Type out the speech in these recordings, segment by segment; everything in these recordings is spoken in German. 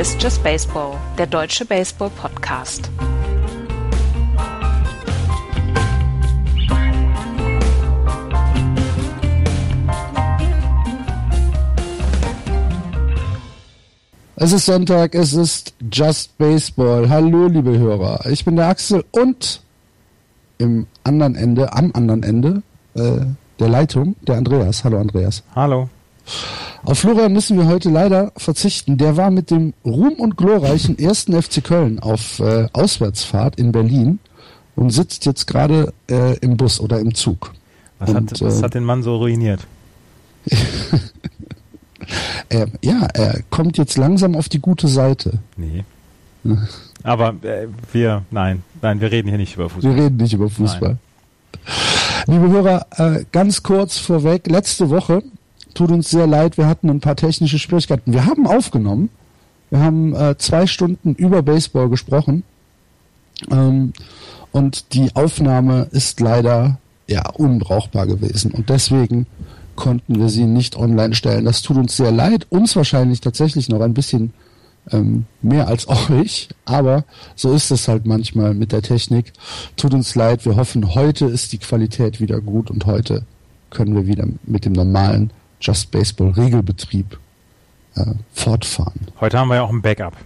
Ist Just Baseball, der deutsche Baseball-Podcast. Es ist Sonntag, es ist Just Baseball. Hallo, liebe Hörer. Ich bin der Axel und im anderen Ende, am anderen Ende äh, der Leitung, der Andreas. Hallo, Andreas. Hallo. Auf Florian müssen wir heute leider verzichten. Der war mit dem ruhm- und glorreichen ersten FC Köln auf äh, Auswärtsfahrt in Berlin und sitzt jetzt gerade äh, im Bus oder im Zug. Was, und, hat, was äh, hat den Mann so ruiniert? er, ja, er kommt jetzt langsam auf die gute Seite. Nee. Aber äh, wir, nein, nein, wir reden hier nicht über Fußball. Wir reden nicht über Fußball. Liebe Hörer, äh, ganz kurz vorweg, letzte Woche, tut uns sehr leid, wir hatten ein paar technische Schwierigkeiten. Wir haben aufgenommen, wir haben äh, zwei Stunden über Baseball gesprochen ähm, und die Aufnahme ist leider ja unbrauchbar gewesen und deswegen konnten wir sie nicht online stellen. Das tut uns sehr leid, uns wahrscheinlich tatsächlich noch ein bisschen ähm, mehr als euch, aber so ist es halt manchmal mit der Technik. Tut uns leid, wir hoffen, heute ist die Qualität wieder gut und heute können wir wieder mit dem normalen Just Baseball Regelbetrieb äh, fortfahren. Heute haben wir ja auch ein Backup.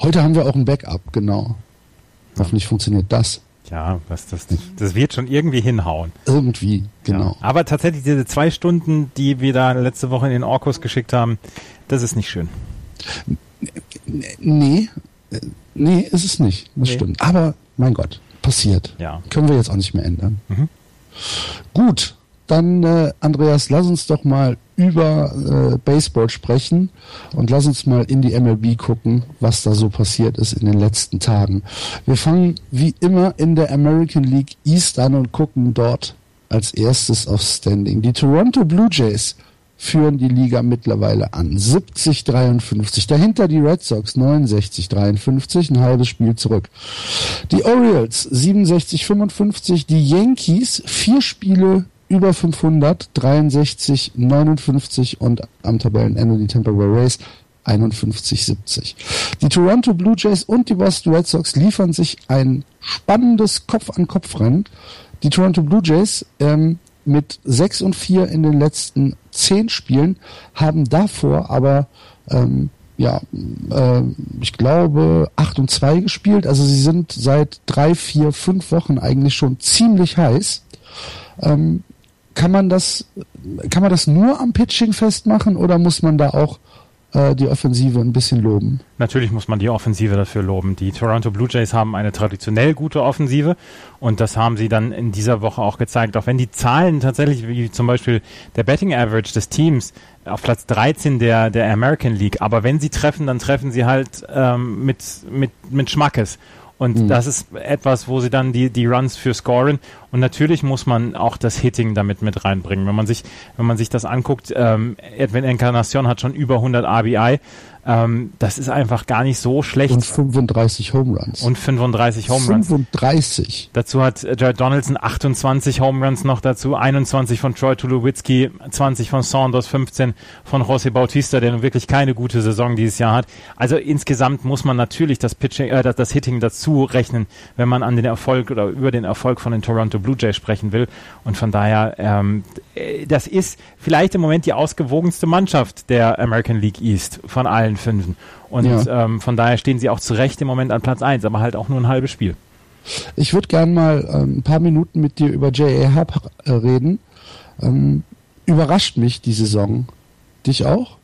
Heute haben wir auch ein Backup, genau. Hoffentlich funktioniert das. Ja, was das, das wird schon irgendwie hinhauen. Irgendwie, genau. Ja. Aber tatsächlich diese zwei Stunden, die wir da letzte Woche in den Orkus geschickt haben, das ist nicht schön. Nee, nee, ist es nicht. Das Nee. stimmt. Aber mein Gott, passiert. Ja. Können wir jetzt auch nicht mehr ändern. Mhm. Gut, dann äh, Andreas, lass uns doch mal über äh, Baseball sprechen und lass uns mal in die MLB gucken, was da so passiert ist in den letzten Tagen. Wir fangen wie immer in der American League East an und gucken dort als erstes auf Standing. Die Toronto Blue Jays führen die Liga mittlerweile an. 70-53. Dahinter die Red Sox 69-53, ein halbes Spiel zurück. Die Orioles 67-55, die Yankees vier Spiele über 500, 63, 59 und am Tabellenende die Tampa Bay Rays 51-70. Die Toronto Blue Jays und die Boston Red Sox liefern sich ein spannendes Kopf-an-Kopf-Rennen. Die Toronto Blue Jays ähm, mit 6 und 4 in den letzten 10 Spielen haben davor aber ähm, ja, äh, ich glaube 8 und 2 gespielt. Also sie sind seit drei, vier, fünf Wochen eigentlich schon ziemlich heiß. Ähm, kann man das, kann man das nur am Pitching festmachen oder muss man da auch äh, die Offensive ein bisschen loben? Natürlich muss man die Offensive dafür loben. Die Toronto Blue Jays haben eine traditionell gute Offensive und das haben sie dann in dieser Woche auch gezeigt. Auch wenn die Zahlen tatsächlich, wie zum Beispiel der Betting Average des Teams auf Platz 13 der, der American League, aber wenn sie treffen, dann treffen sie halt ähm, mit, mit, mit Schmackes. Und Mhm. das ist etwas, wo sie dann die, die Runs für scoren. Und natürlich muss man auch das Hitting damit mit reinbringen. Wenn man sich, wenn man sich das anguckt, ähm, Edwin Encarnacion hat schon über 100 RBI. Ähm, das ist einfach gar nicht so schlecht. Und 35 Home Runs. Und 35 Home Runs. 35. Dazu hat äh, Jared Donaldson 28 Home Runs noch dazu, 21 von Troy Tulowitzki, 20 von Saunders, 15 von José Bautista, der nun wirklich keine gute Saison dieses Jahr hat. Also insgesamt muss man natürlich das Pitching, äh, das, das Hitting dazu rechnen, wenn man an den Erfolg oder über den Erfolg von den Toronto Blue Jays sprechen will. Und von daher, ähm, äh, das ist vielleicht im Moment die ausgewogenste Mannschaft der American League East von allen Fünfen. Und Ja. ähm, von daher stehen sie auch zu Recht im Moment an Platz 1, aber halt auch nur ein halbes Spiel. Ich würde gern mal ähm, ein paar Minuten mit dir über J.A. Happ äh, reden. Ähm, überrascht mich die Saison. Dich auch?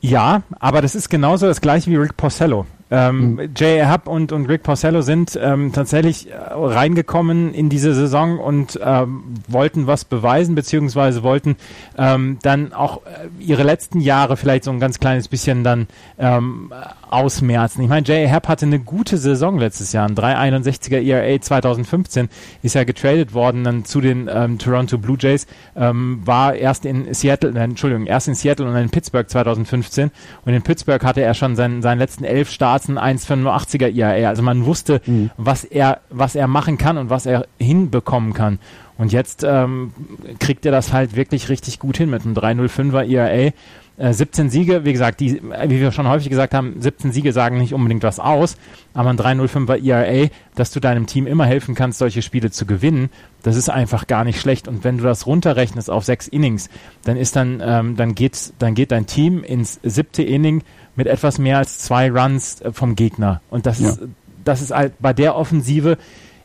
Ja, aber das ist genauso das gleiche wie Rick Porcello. Ähm, Jay Hub und, und Rick Porcello sind ähm, tatsächlich äh, reingekommen in diese Saison und ähm, wollten was beweisen, beziehungsweise wollten ähm, dann auch äh, ihre letzten Jahre vielleicht so ein ganz kleines bisschen dann ähm, ausmerzen. Ich meine, Jay Hub hatte eine gute Saison letztes Jahr, ein 361er ERA 2015, ist ja getradet worden dann zu den ähm, Toronto Blue Jays, ähm, war erst in Seattle, nein, Entschuldigung, erst in Seattle und dann in Pittsburgh 2015 und in Pittsburgh hatte er schon seinen, seinen letzten elf Starts ein 1,85er ERA. Also man wusste, was er, was er machen kann und was er hinbekommen kann. Und jetzt ähm, kriegt er das halt wirklich richtig gut hin mit einem 305er ERA. Äh, 17 Siege, wie gesagt, die, wie wir schon häufig gesagt haben, 17 Siege sagen nicht unbedingt was aus, aber ein 305er ERA, dass du deinem Team immer helfen kannst, solche Spiele zu gewinnen, das ist einfach gar nicht schlecht. Und wenn du das runterrechnest auf sechs Innings, dann ist dann, ähm, dann geht, dann geht dein Team ins siebte Inning mit etwas mehr als zwei Runs äh, vom Gegner. Und das ja. ist, das ist halt bei der Offensive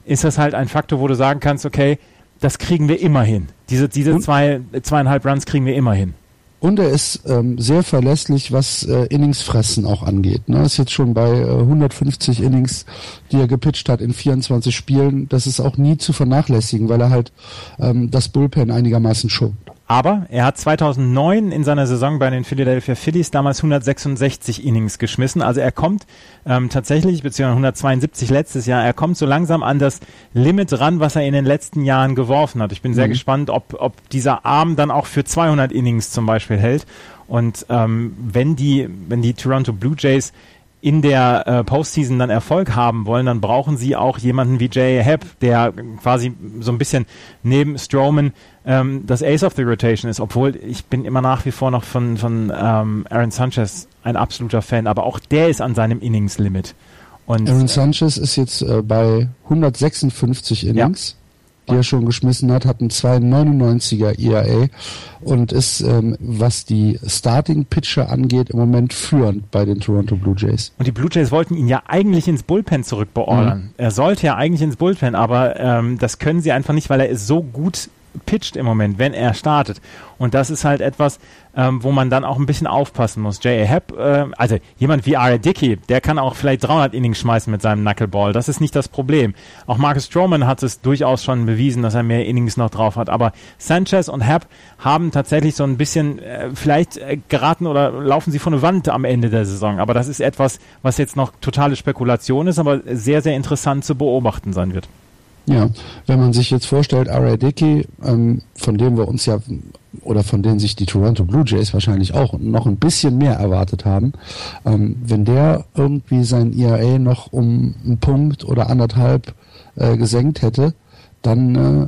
ist das halt ein Faktor, wo du sagen kannst, okay, das kriegen wir immer hin. Diese, diese zwei, zweieinhalb Runs kriegen wir immer hin. Und er ist ähm, sehr verlässlich, was äh, Inningsfressen auch angeht. Ne? Ist jetzt schon bei äh, 150 Innings, die er gepitcht hat in 24 Spielen. Das ist auch nie zu vernachlässigen, weil er halt ähm, das Bullpen einigermaßen schont. Aber er hat 2009 in seiner Saison bei den Philadelphia Phillies damals 166 Innings geschmissen. Also er kommt ähm, tatsächlich, beziehungsweise 172 letztes Jahr, er kommt so langsam an das Limit ran, was er in den letzten Jahren geworfen hat. Ich bin sehr mhm. gespannt, ob, ob dieser Arm dann auch für 200 Innings zum Beispiel hält. Und ähm, wenn die, wenn die Toronto Blue Jays in der äh, Postseason dann Erfolg haben wollen, dann brauchen sie auch jemanden wie Jay Happ, der quasi so ein bisschen neben Strowman ähm, das Ace of the Rotation ist, obwohl ich bin immer nach wie vor noch von, von ähm, Aaron Sanchez ein absoluter Fan, aber auch der ist an seinem Innings-Limit. Und, Aaron Sanchez ist jetzt äh, bei 156 Innings. Ja die er schon geschmissen hat, hat einen 2,99er ERA und ist, ähm, was die Starting Pitcher angeht, im Moment führend bei den Toronto Blue Jays. Und die Blue Jays wollten ihn ja eigentlich ins Bullpen zurückbeordern. Mhm. Er sollte ja eigentlich ins Bullpen, aber ähm, das können sie einfach nicht, weil er ist so gut pitcht im Moment, wenn er startet. Und das ist halt etwas, ähm, wo man dann auch ein bisschen aufpassen muss. J.A. Happ, äh, also jemand wie R.A. Dickey, der kann auch vielleicht 300 Innings schmeißen mit seinem Knuckleball. Das ist nicht das Problem. Auch Marcus Stroman hat es durchaus schon bewiesen, dass er mehr Innings noch drauf hat. Aber Sanchez und Happ haben tatsächlich so ein bisschen, äh, vielleicht äh, geraten oder laufen sie von der Wand am Ende der Saison. Aber das ist etwas, was jetzt noch totale Spekulation ist, aber sehr, sehr interessant zu beobachten sein wird. Ja, wenn man sich jetzt vorstellt, R.A. Dickey, ähm, von dem wir uns ja oder von denen sich die Toronto Blue Jays wahrscheinlich auch noch ein bisschen mehr erwartet haben, ähm, wenn der irgendwie sein ERA noch um einen Punkt oder anderthalb äh, gesenkt hätte, dann äh,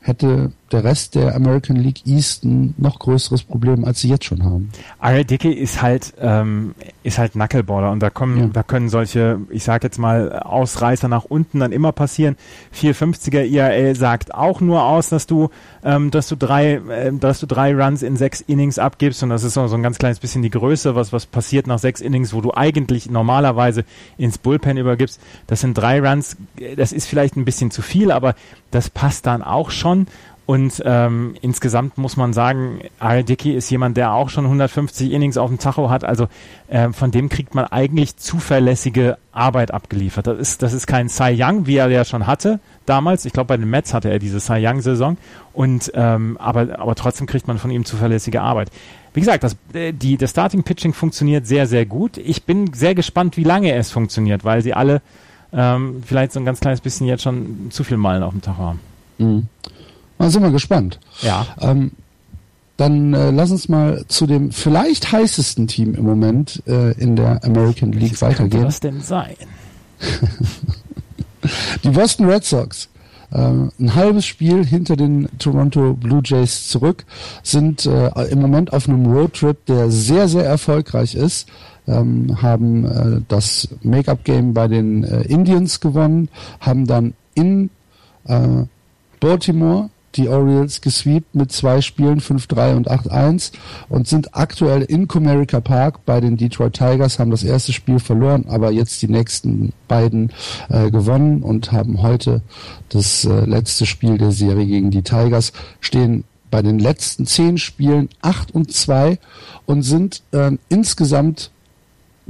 hätte der Rest der American League East ein noch größeres Problem, als sie jetzt schon haben. R.A. Dickey ist halt ähm, ist halt Knuckleballer und da kommen ja. da können solche, ich sag jetzt mal Ausreißer nach unten dann immer passieren. 450er IAL sagt auch nur aus, dass du ähm, dass du drei äh, dass du drei Runs in sechs Innings abgibst und das ist so, so ein ganz kleines bisschen die Größe, was was passiert nach sechs Innings, wo du eigentlich normalerweise ins Bullpen übergibst. Das sind drei Runs, das ist vielleicht ein bisschen zu viel, aber das passt dann auch schon und ähm, insgesamt muss man sagen, Ari Dickey ist jemand, der auch schon 150 Innings auf dem Tacho hat. Also äh, von dem kriegt man eigentlich zuverlässige Arbeit abgeliefert. Das ist, das ist kein Cy Young, wie er ja schon hatte damals. Ich glaube, bei den Mets hatte er diese Cy Young-Saison. Und ähm, aber, aber trotzdem kriegt man von ihm zuverlässige Arbeit. Wie gesagt, das, äh, die, das Starting Pitching funktioniert sehr, sehr gut. Ich bin sehr gespannt, wie lange es funktioniert, weil sie alle ähm, vielleicht so ein ganz kleines bisschen jetzt schon zu viel Meilen auf dem Tacho haben. Mhm. Da sind wir gespannt. Ja. Ähm, dann äh, lass uns mal zu dem vielleicht heißesten Team im Moment äh, in der American League Welches weitergehen. Was denn sein? Die Boston Red Sox. Äh, ein halbes Spiel hinter den Toronto Blue Jays zurück, sind äh, im Moment auf einem Roadtrip, der sehr, sehr erfolgreich ist. Ähm, haben äh, das Make-up-Game bei den äh, Indians gewonnen, haben dann in äh, Baltimore die Orioles gesweept mit zwei Spielen 5-3 und 8-1 und sind aktuell in Comerica Park bei den Detroit Tigers, haben das erste Spiel verloren, aber jetzt die nächsten beiden äh, gewonnen und haben heute das äh, letzte Spiel der Serie gegen die Tigers, stehen bei den letzten zehn Spielen 8 und 2 und sind äh, insgesamt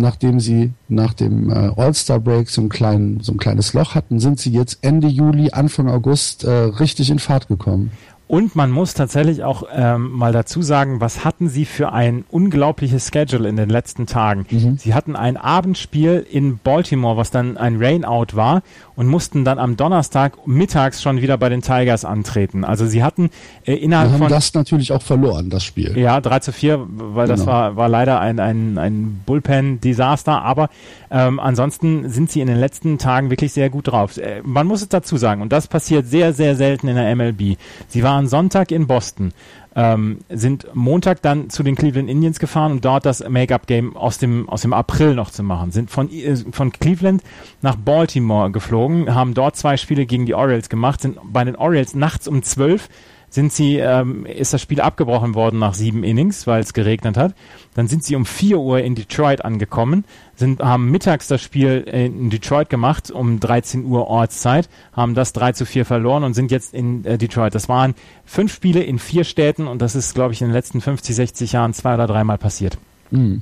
nachdem sie nach dem äh, All-Star-Break so, ein so ein kleines Loch hatten, sind sie jetzt Ende Juli, Anfang August äh, richtig in Fahrt gekommen. Und man muss tatsächlich auch ähm, mal dazu sagen, was hatten sie für ein unglaubliches Schedule in den letzten Tagen. Mhm. Sie hatten ein Abendspiel in Baltimore, was dann ein Rainout war und mussten dann am Donnerstag mittags schon wieder bei den Tigers antreten. Also sie hatten äh, innerhalb Wir haben von... das natürlich auch verloren, das Spiel. Ja, 3 zu 4, weil das genau. war, war leider ein, ein, ein Bullpen-Desaster, aber ähm, ansonsten sind sie in den letzten Tagen wirklich sehr gut drauf. Äh, man muss es dazu sagen, und das passiert sehr, sehr selten in der MLB. Sie waren Sonntag in Boston, ähm, sind Montag dann zu den Cleveland Indians gefahren, um dort das Make-up-Game aus dem, aus dem April noch zu machen. Sind von, äh, von Cleveland nach Baltimore geflogen, haben dort zwei Spiele gegen die Orioles gemacht, sind bei den Orioles nachts um zwölf sind sie, ähm, ist das Spiel abgebrochen worden nach sieben Innings, weil es geregnet hat. Dann sind sie um vier Uhr in Detroit angekommen, sind, haben mittags das Spiel in Detroit gemacht um 13 Uhr Ortszeit, haben das 3 zu 4 verloren und sind jetzt in äh, Detroit. Das waren fünf Spiele in vier Städten und das ist, glaube ich, in den letzten 50, 60 Jahren zwei oder dreimal passiert. Mhm.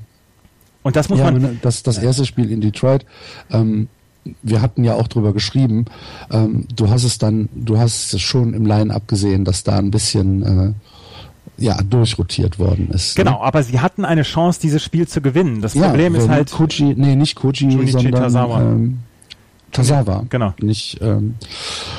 Und das muss ja, man. Das, das erste Spiel in Detroit, ähm, wir hatten ja auch drüber geschrieben, ähm, du hast es dann, du hast es schon im Line-Up gesehen, dass da ein bisschen äh, ja, durchrotiert worden ist. Ne? Genau, ne? aber sie hatten eine Chance, dieses Spiel zu gewinnen. Das ja, Problem ist halt. Koji, nee, nicht Koji, Junichi sondern Tazawa. Ähm, Tazawa. Genau. Nicht ähm,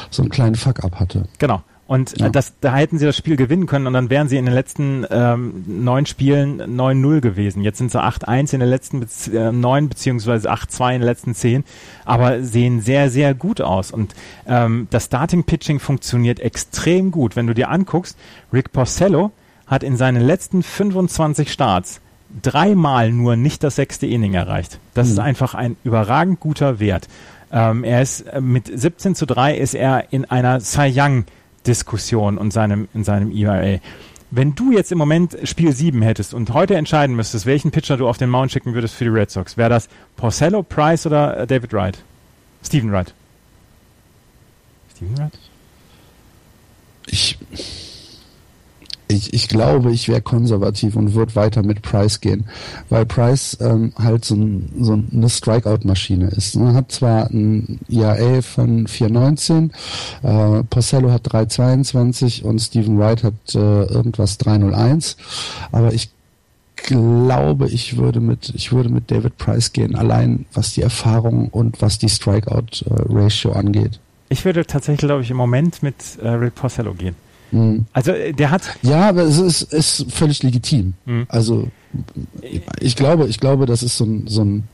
so einen kleinen Fuck-up hatte. Genau. Und äh, ja. das, da hätten sie das Spiel gewinnen können und dann wären sie in den letzten ähm, neun Spielen 9-0 gewesen. Jetzt sind sie 8-1 in den letzten äh, neun beziehungsweise 8-2 in den letzten zehn, aber sehen sehr, sehr gut aus. Und ähm, das Starting-Pitching funktioniert extrem gut. Wenn du dir anguckst, Rick Porcello hat in seinen letzten 25 Starts dreimal nur nicht das sechste Inning erreicht. Das mhm. ist einfach ein überragend guter Wert. Ähm, er ist äh, mit 17 zu 3 ist er in einer Cy Young Diskussion und seinem, in seinem ERA. Wenn du jetzt im Moment Spiel 7 hättest und heute entscheiden müsstest, welchen Pitcher du auf den Mount schicken würdest für die Red Sox, wäre das Porcello, Price oder äh, David Wright? Steven Wright. Steven Wright? Ich, ich, ich glaube, ich wäre konservativ und würde weiter mit Price gehen, weil Price ähm, halt so, ein, so eine Strikeout-Maschine ist. Er hat zwar ein IAA von 4,19, äh, Porcello hat 3,22 und Stephen Wright hat äh, irgendwas 3,01, aber ich glaube, ich würde mit ich würde mit David Price gehen, allein was die Erfahrung und was die Strikeout-Ratio äh, angeht. Ich würde tatsächlich, glaube ich, im Moment mit äh, Rick Porcello gehen. Mhm. Also äh, der hat. Ja, aber es ist, ist völlig legitim. Mhm. Also ich glaube, ich glaube, das ist so ein, so ein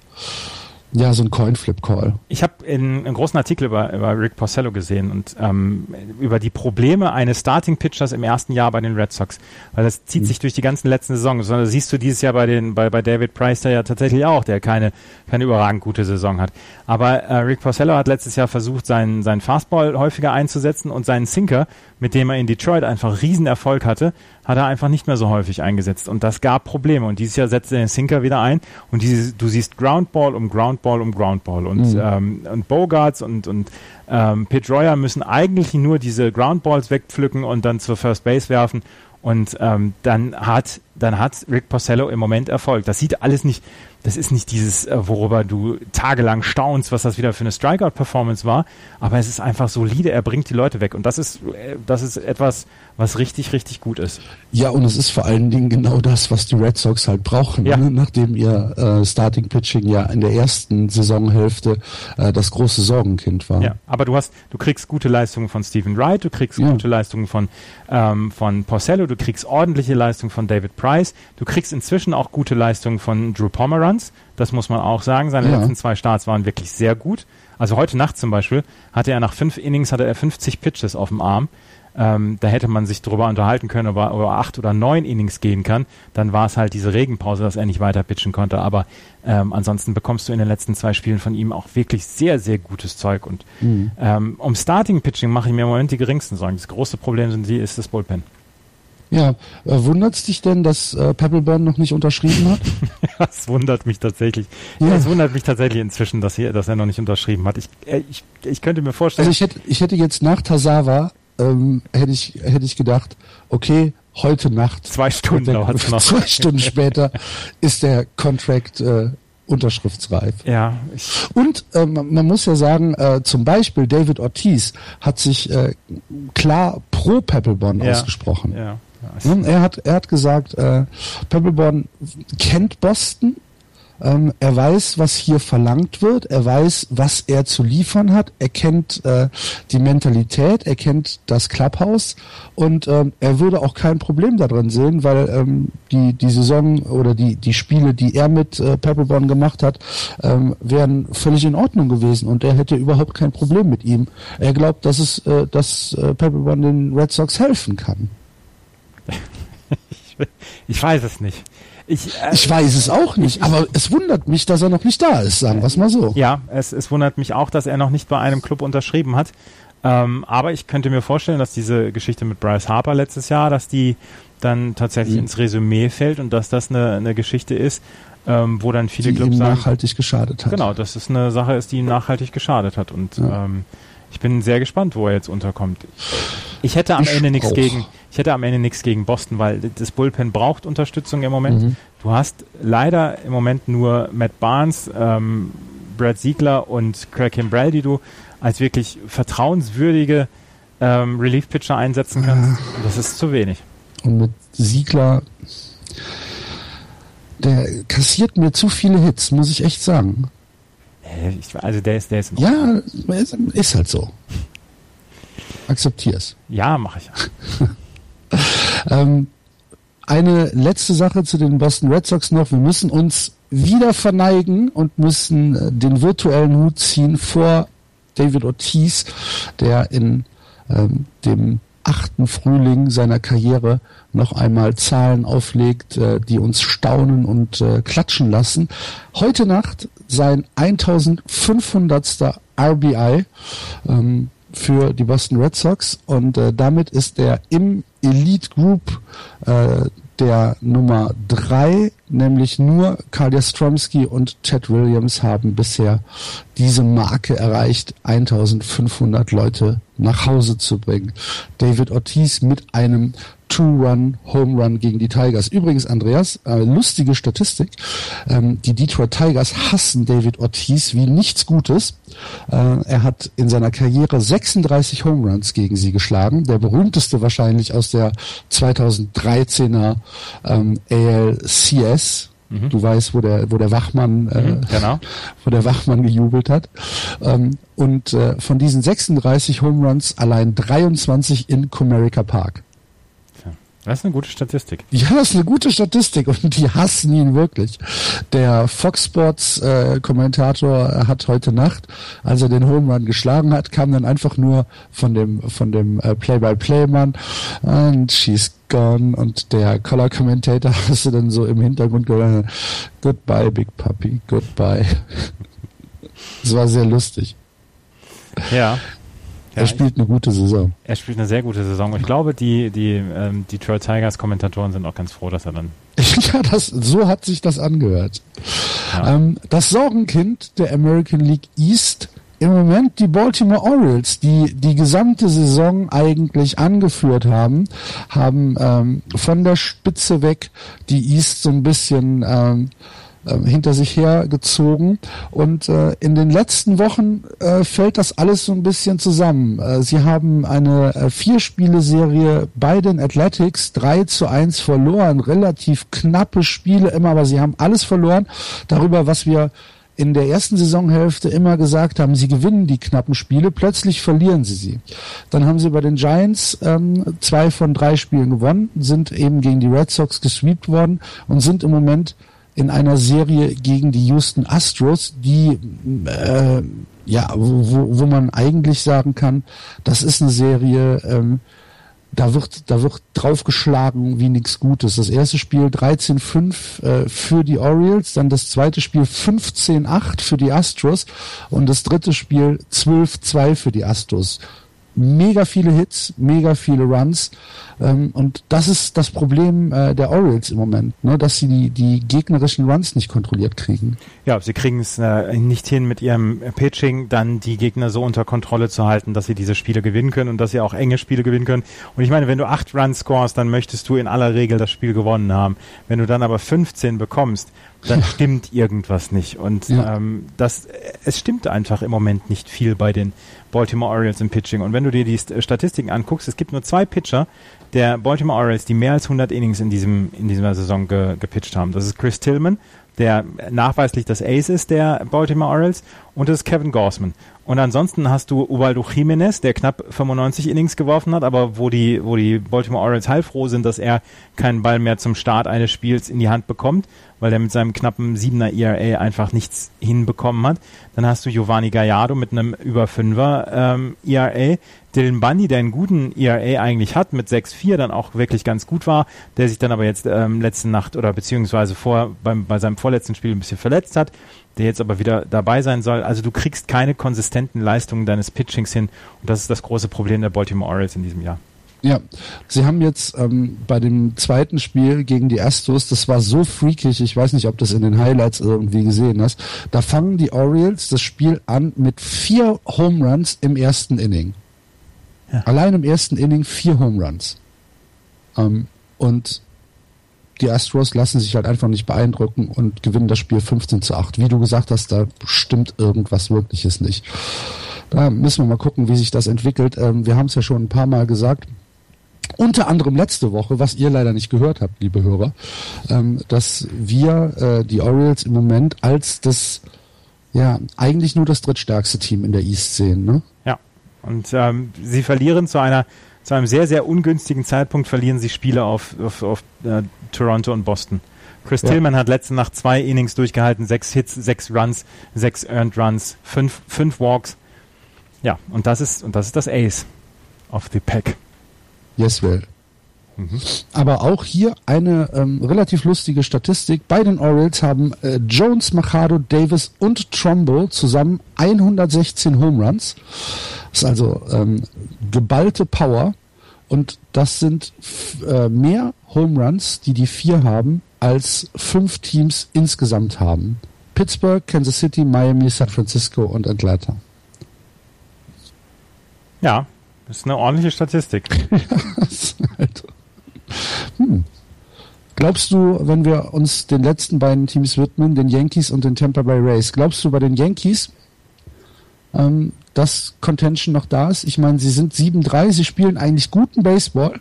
ja, so ein Coin-Flip-Call. Ich habe einen großen Artikel über, über Rick Porcello gesehen und ähm, über die Probleme eines Starting-Pitchers im ersten Jahr bei den Red Sox. Weil das zieht mhm. sich durch die ganzen letzten Saisons. Sondern siehst du dieses Jahr bei, den, bei, bei David Price da ja tatsächlich auch, der keine, keine überragend gute Saison hat. Aber äh, Rick Porcello hat letztes Jahr versucht, seinen, seinen Fastball häufiger einzusetzen und seinen Sinker, mit dem er in Detroit einfach Riesenerfolg hatte, hat er einfach nicht mehr so häufig eingesetzt. Und das gab Probleme. Und dieses Jahr setzt er den Sinker wieder ein und diese, du siehst Groundball um Groundball um Groundball. Und, mhm. ähm, und Bogarts und, und ähm, Pitch Royer müssen eigentlich nur diese Groundballs wegpflücken und dann zur First Base werfen. Und ähm, dann hat dann hat Rick Porcello im Moment Erfolg. Das sieht alles nicht das ist nicht dieses, äh, worüber du tagelang staunst, was das wieder für eine Strikeout-Performance war, aber es ist einfach solide, er bringt die Leute weg und das ist, äh, das ist etwas, was richtig, richtig gut ist. Ja, und es ist vor allen Dingen genau das, was die Red Sox halt brauchen, ja. ne? nachdem ihr äh, Starting Pitching ja in der ersten Saisonhälfte äh, das große Sorgenkind war. Ja, aber du hast, du kriegst gute Leistungen von Stephen Wright, du kriegst ja. gute Leistungen von, ähm, von Porcello, du kriegst ordentliche Leistungen von David Price, du kriegst inzwischen auch gute Leistungen von Drew Pomeranz, Runs. Das muss man auch sagen. Seine ja. letzten zwei Starts waren wirklich sehr gut. Also heute Nacht zum Beispiel hatte er nach fünf Innings hatte er 50 Pitches auf dem Arm. Ähm, da hätte man sich darüber unterhalten können, ob er über acht oder neun Innings gehen kann. Dann war es halt diese Regenpause, dass er nicht weiter pitchen konnte. Aber ähm, ansonsten bekommst du in den letzten zwei Spielen von ihm auch wirklich sehr, sehr gutes Zeug. Und mhm. ähm, um Starting Pitching mache ich mir im Moment die geringsten Sorgen. Das große Problem sind die, ist das Bullpen. Ja, äh, wundert es dich denn, dass äh, Pebbleburn noch nicht unterschrieben hat? Es wundert mich tatsächlich. Ja. Es wundert mich tatsächlich inzwischen, dass, hier, dass er noch nicht unterschrieben hat. Ich, äh, ich, ich könnte mir vorstellen. Also ich hätte, ich hätte jetzt nach Tazawa ähm, hätte ich hätte ich gedacht, okay, heute Nacht zwei Stunden dauert noch. Zwei Stunden später ist der Contract äh, unterschriftsreif. Ja. Und äh, man muss ja sagen, äh, zum Beispiel David Ortiz hat sich äh, klar pro Pebblebond ja. ausgesprochen. Ja. Er hat er hat gesagt, äh, Pebblebond kennt Boston, ähm, er weiß, was hier verlangt wird. Er weiß, was er zu liefern hat. Er kennt äh, die Mentalität. Er kennt das Clubhouse. Und ähm, er würde auch kein Problem darin sehen, weil ähm, die, die Saison oder die, die Spiele, die er mit äh, Pepperborn gemacht hat, ähm, wären völlig in Ordnung gewesen. Und er hätte überhaupt kein Problem mit ihm. Er glaubt, dass es, äh, dass äh, Pepperborn den Red Sox helfen kann. ich, weiß es nicht. Ich, äh, ich weiß es auch nicht, aber es wundert mich, dass er noch nicht da ist, sagen wir es mal so. Ja, es, es wundert mich auch, dass er noch nicht bei einem Club unterschrieben hat. Ähm, aber ich könnte mir vorstellen, dass diese Geschichte mit Bryce Harper letztes Jahr, dass die dann tatsächlich mhm. ins Resümee fällt und dass das eine, eine Geschichte ist, ähm, wo dann viele die Clubs ihm sagen, nachhaltig geschadet hat. Genau, dass es eine Sache ist, die ihm nachhaltig geschadet hat. Und ja. ähm, ich bin sehr gespannt, wo er jetzt unterkommt. Ich hätte am ich Ende nichts gegen, ich hätte am Ende nichts gegen Boston, weil das Bullpen braucht Unterstützung im Moment. Mhm. Du hast leider im Moment nur Matt Barnes, ähm, Brad Siegler und Craig Kimbrell, die du als wirklich vertrauenswürdige ähm, Relief-Pitcher einsetzen kannst. Und das ist zu wenig. Und mit Siegler, der kassiert mir zu viele Hits, muss ich echt sagen. Ich, also der ist, der ist. Ja, ist halt so. Akzeptier's. Ja, mache ich. ähm, eine letzte Sache zu den Boston Red Sox noch. Wir müssen uns wieder verneigen und müssen äh, den virtuellen Hut ziehen vor David Ortiz, der in ähm, dem achten Frühling seiner Karriere noch einmal Zahlen auflegt, äh, die uns staunen und äh, klatschen lassen. Heute Nacht sein 1500. RBI ähm, für die Boston Red Sox und äh, damit ist er im Elite Group äh, der Nummer drei, nämlich nur Karl Stromsky und Chad Williams haben bisher diese Marke erreicht, 1500 Leute nach Hause zu bringen. David Ortiz mit einem Two-Run, Home Run gegen die Tigers. Übrigens, Andreas, äh, lustige Statistik. Ähm, die Detroit Tigers hassen David Ortiz wie nichts Gutes. Äh, er hat in seiner Karriere 36 Home Runs gegen sie geschlagen. Der berühmteste wahrscheinlich aus der 2013er ähm, ALCS. Mhm. Du weißt, wo der, wo der Wachmann, äh, mhm, genau. wo der Wachmann gejubelt hat. Ähm, und äh, von diesen 36 Home Runs allein 23 in Comerica Park. Das ist eine gute Statistik. Ja, das ist eine gute Statistik und die hassen ihn wirklich. Der Fox Sports äh, Kommentator hat heute Nacht, als er den Home Run geschlagen hat, kam dann einfach nur von dem von dem äh, Play-by-Play-Mann and she's gone und der Color Commentator hast du dann so im Hintergrund gehört, goodbye Big Puppy, goodbye. Das war sehr lustig. Ja. Ja, er spielt eine gute Saison. Er spielt eine sehr gute Saison. Ich glaube, die, die ähm, Detroit Tigers Kommentatoren sind auch ganz froh, dass er dann. ja, das, so hat sich das angehört. Ja. Ähm, das Sorgenkind der American League East im Moment die Baltimore Orioles, die die gesamte Saison eigentlich angeführt haben, haben ähm, von der Spitze weg die East so ein bisschen ähm, äh, hinter sich hergezogen. Und äh, in den letzten Wochen äh, fällt das alles so ein bisschen zusammen. Äh, sie haben eine äh, Vier-Spiele-Serie bei den Athletics 3 zu 1 verloren. Relativ knappe Spiele immer, aber sie haben alles verloren. Darüber, was wir in der ersten Saisonhälfte immer gesagt haben, sie gewinnen die knappen Spiele, plötzlich verlieren sie sie. Dann haben sie bei den Giants ähm, zwei von drei Spielen gewonnen, sind eben gegen die Red Sox gesweept worden und sind im Moment in einer Serie gegen die Houston Astros, die äh, ja, wo, wo man eigentlich sagen kann, das ist eine Serie, ähm, da wird, da wird draufgeschlagen wie nichts Gutes. Das erste Spiel 13-5 äh, für die Orioles, dann das zweite Spiel 15-8 für die Astros und das dritte Spiel 12-2 für die Astros mega viele Hits, mega viele Runs. Ähm, und das ist das Problem äh, der Orioles im Moment, ne, dass sie die, die gegnerischen Runs nicht kontrolliert kriegen. Ja, sie kriegen es äh, nicht hin, mit ihrem Pitching dann die Gegner so unter Kontrolle zu halten, dass sie diese Spiele gewinnen können und dass sie auch enge Spiele gewinnen können. Und ich meine, wenn du acht Runs scorest, dann möchtest du in aller Regel das Spiel gewonnen haben. Wenn du dann aber 15 bekommst, dann stimmt irgendwas nicht. Und ja. ähm, das, es stimmt einfach im Moment nicht viel bei den Baltimore Orioles im Pitching. Und wenn du dir die Statistiken anguckst, es gibt nur zwei Pitcher der Baltimore Orioles, die mehr als 100 Innings in diesem in dieser Saison ge, gepitcht haben. Das ist Chris Tillman, der nachweislich das Ace ist der Baltimore Orioles, und das ist Kevin Gorsman. Und ansonsten hast du Ubaldo Jimenez, der knapp 95 Innings geworfen hat, aber wo die, wo die Baltimore Orioles heilfroh sind, dass er keinen Ball mehr zum Start eines Spiels in die Hand bekommt, weil er mit seinem knappen 7er ERA einfach nichts hinbekommen hat. Dann hast du Giovanni Gallardo mit einem über 5er ähm, ERA. Dylan Bundy, der einen guten ERA eigentlich hat, mit 6-4 dann auch wirklich ganz gut war, der sich dann aber jetzt ähm, letzte Nacht oder beziehungsweise vor beim, bei seinem vorletzten Spiel ein bisschen verletzt hat der jetzt aber wieder dabei sein soll. Also du kriegst keine konsistenten Leistungen deines Pitchings hin und das ist das große Problem der Baltimore Orioles in diesem Jahr. Ja, sie haben jetzt ähm, bei dem zweiten Spiel gegen die Astros, das war so freakig, ich weiß nicht, ob das in den Highlights irgendwie gesehen hast, da fangen die Orioles das Spiel an mit vier Home Runs im ersten Inning. Ja. Allein im ersten Inning vier Home Runs. Ähm, und die Astros lassen sich halt einfach nicht beeindrucken und gewinnen das Spiel 15 zu 8. Wie du gesagt hast, da stimmt irgendwas Wirkliches nicht. Da müssen wir mal gucken, wie sich das entwickelt. Ähm, wir haben es ja schon ein paar Mal gesagt. Unter anderem letzte Woche, was ihr leider nicht gehört habt, liebe Hörer, ähm, dass wir äh, die Orioles im Moment als das, ja, eigentlich nur das drittstärkste Team in der East sehen. Ne? Ja, und ähm, sie verlieren zu einer zu einem sehr, sehr ungünstigen Zeitpunkt verlieren sie Spiele auf, auf, auf äh, Toronto und Boston. Chris ja. Tillman hat letzte Nacht zwei Innings durchgehalten, sechs Hits, sechs Runs, sechs Earned Runs, fünf, fünf Walks. Ja, und das ist, und das ist das Ace of the Pack. Yes, well. Mhm. Aber auch hier eine ähm, relativ lustige Statistik. Bei den Orioles haben äh, Jones, Machado, Davis und Trumbo zusammen 116 Home Runs. Das ist also ähm, geballte Power. Und das sind äh, mehr Home Runs, die die vier haben, als fünf Teams insgesamt haben. Pittsburgh, Kansas City, Miami, San Francisco und Atlanta. Ja, das ist eine ordentliche Statistik. hm. Glaubst du, wenn wir uns den letzten beiden Teams widmen, den Yankees und den Tampa Bay Rays, glaubst du bei den Yankees, ähm, dass Contention noch da ist? Ich meine, sie sind 7-3, sie spielen eigentlich guten Baseball.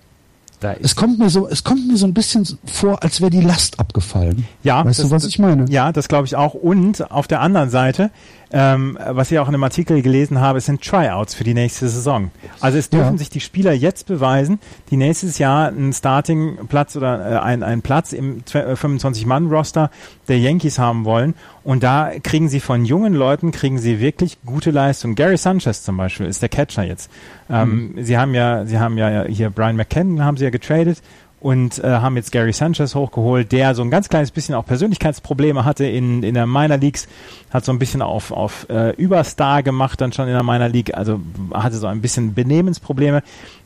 es kommt mir so, es kommt mir so ein bisschen vor, als wäre die Last abgefallen. Ja, weißt das, du, was ich meine? Ja, das glaube ich auch. Und auf der anderen Seite ähm, was ich auch in einem Artikel gelesen habe, es sind Tryouts für die nächste Saison. Also es dürfen ja. sich die Spieler jetzt beweisen, die nächstes Jahr einen Starting-Platz oder äh, einen, einen Platz im 25-Mann-Roster äh, der Yankees haben wollen. Und da kriegen sie von jungen Leuten, kriegen sie wirklich gute Leistung. Gary Sanchez zum Beispiel ist der Catcher jetzt. Ähm, mhm. Sie haben ja, sie haben ja hier Brian McKinnon haben sie ja getradet und äh, haben jetzt Gary Sanchez hochgeholt, der so ein ganz kleines bisschen auch Persönlichkeitsprobleme hatte in, in der Minor Leagues, hat so ein bisschen auf, auf äh, Überstar gemacht dann schon in der Minor League, also hatte so ein bisschen Benehmensprobleme,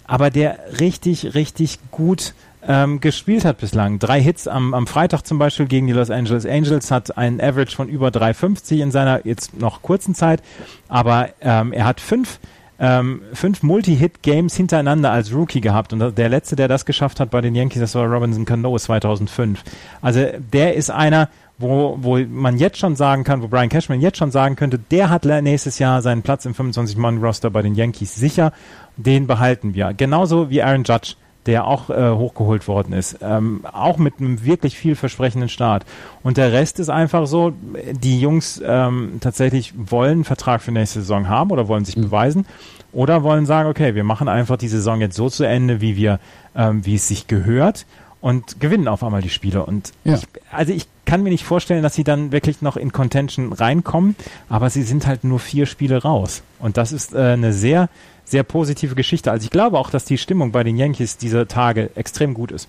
aber der richtig, richtig gut ähm, gespielt hat bislang. Drei Hits am, am Freitag zum Beispiel gegen die Los Angeles Angels, hat einen Average von über 3,50 in seiner jetzt noch kurzen Zeit, aber ähm, er hat fünf ähm, fünf Multi-Hit-Games hintereinander als Rookie gehabt. Und der letzte, der das geschafft hat bei den Yankees, das war Robinson Cano 2005. Also der ist einer, wo, wo man jetzt schon sagen kann, wo Brian Cashman jetzt schon sagen könnte, der hat nächstes Jahr seinen Platz im 25-Mann-Roster bei den Yankees sicher. Den behalten wir. Genauso wie Aaron Judge der auch äh, hochgeholt worden ist. Ähm, auch mit einem wirklich vielversprechenden Start. Und der Rest ist einfach so, die Jungs ähm, tatsächlich wollen einen Vertrag für nächste Saison haben oder wollen sich mhm. beweisen oder wollen sagen, okay, wir machen einfach die Saison jetzt so zu Ende, wie wir, ähm, wie es sich gehört und gewinnen auf einmal die Spiele. Und ja. ich, also ich kann mir nicht vorstellen, dass sie dann wirklich noch in Contention reinkommen, aber sie sind halt nur vier Spiele raus. Und das ist äh, eine sehr sehr positive Geschichte. Also ich glaube auch, dass die Stimmung bei den Yankees dieser Tage extrem gut ist.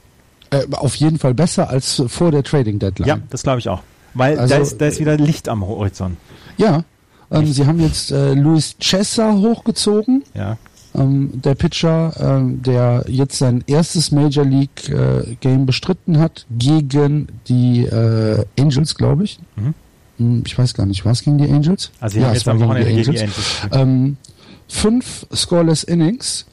Äh, auf jeden Fall besser als vor der Trading Deadline. Ja, das glaube ich auch. Weil also, da, ist, da ist wieder Licht am Horizont. Ja, ähm, sie haben jetzt äh, Luis Chessa hochgezogen. Ja. Ähm, der Pitcher, ähm, der jetzt sein erstes Major League äh, Game bestritten hat gegen die äh, Angels, glaube ich. Mhm. Hm, ich weiß gar nicht, war es gegen die Angels? Also ja, jetzt am Wochenende gegen die Angels. Gegen die Angels. Fünf Scoreless Innings,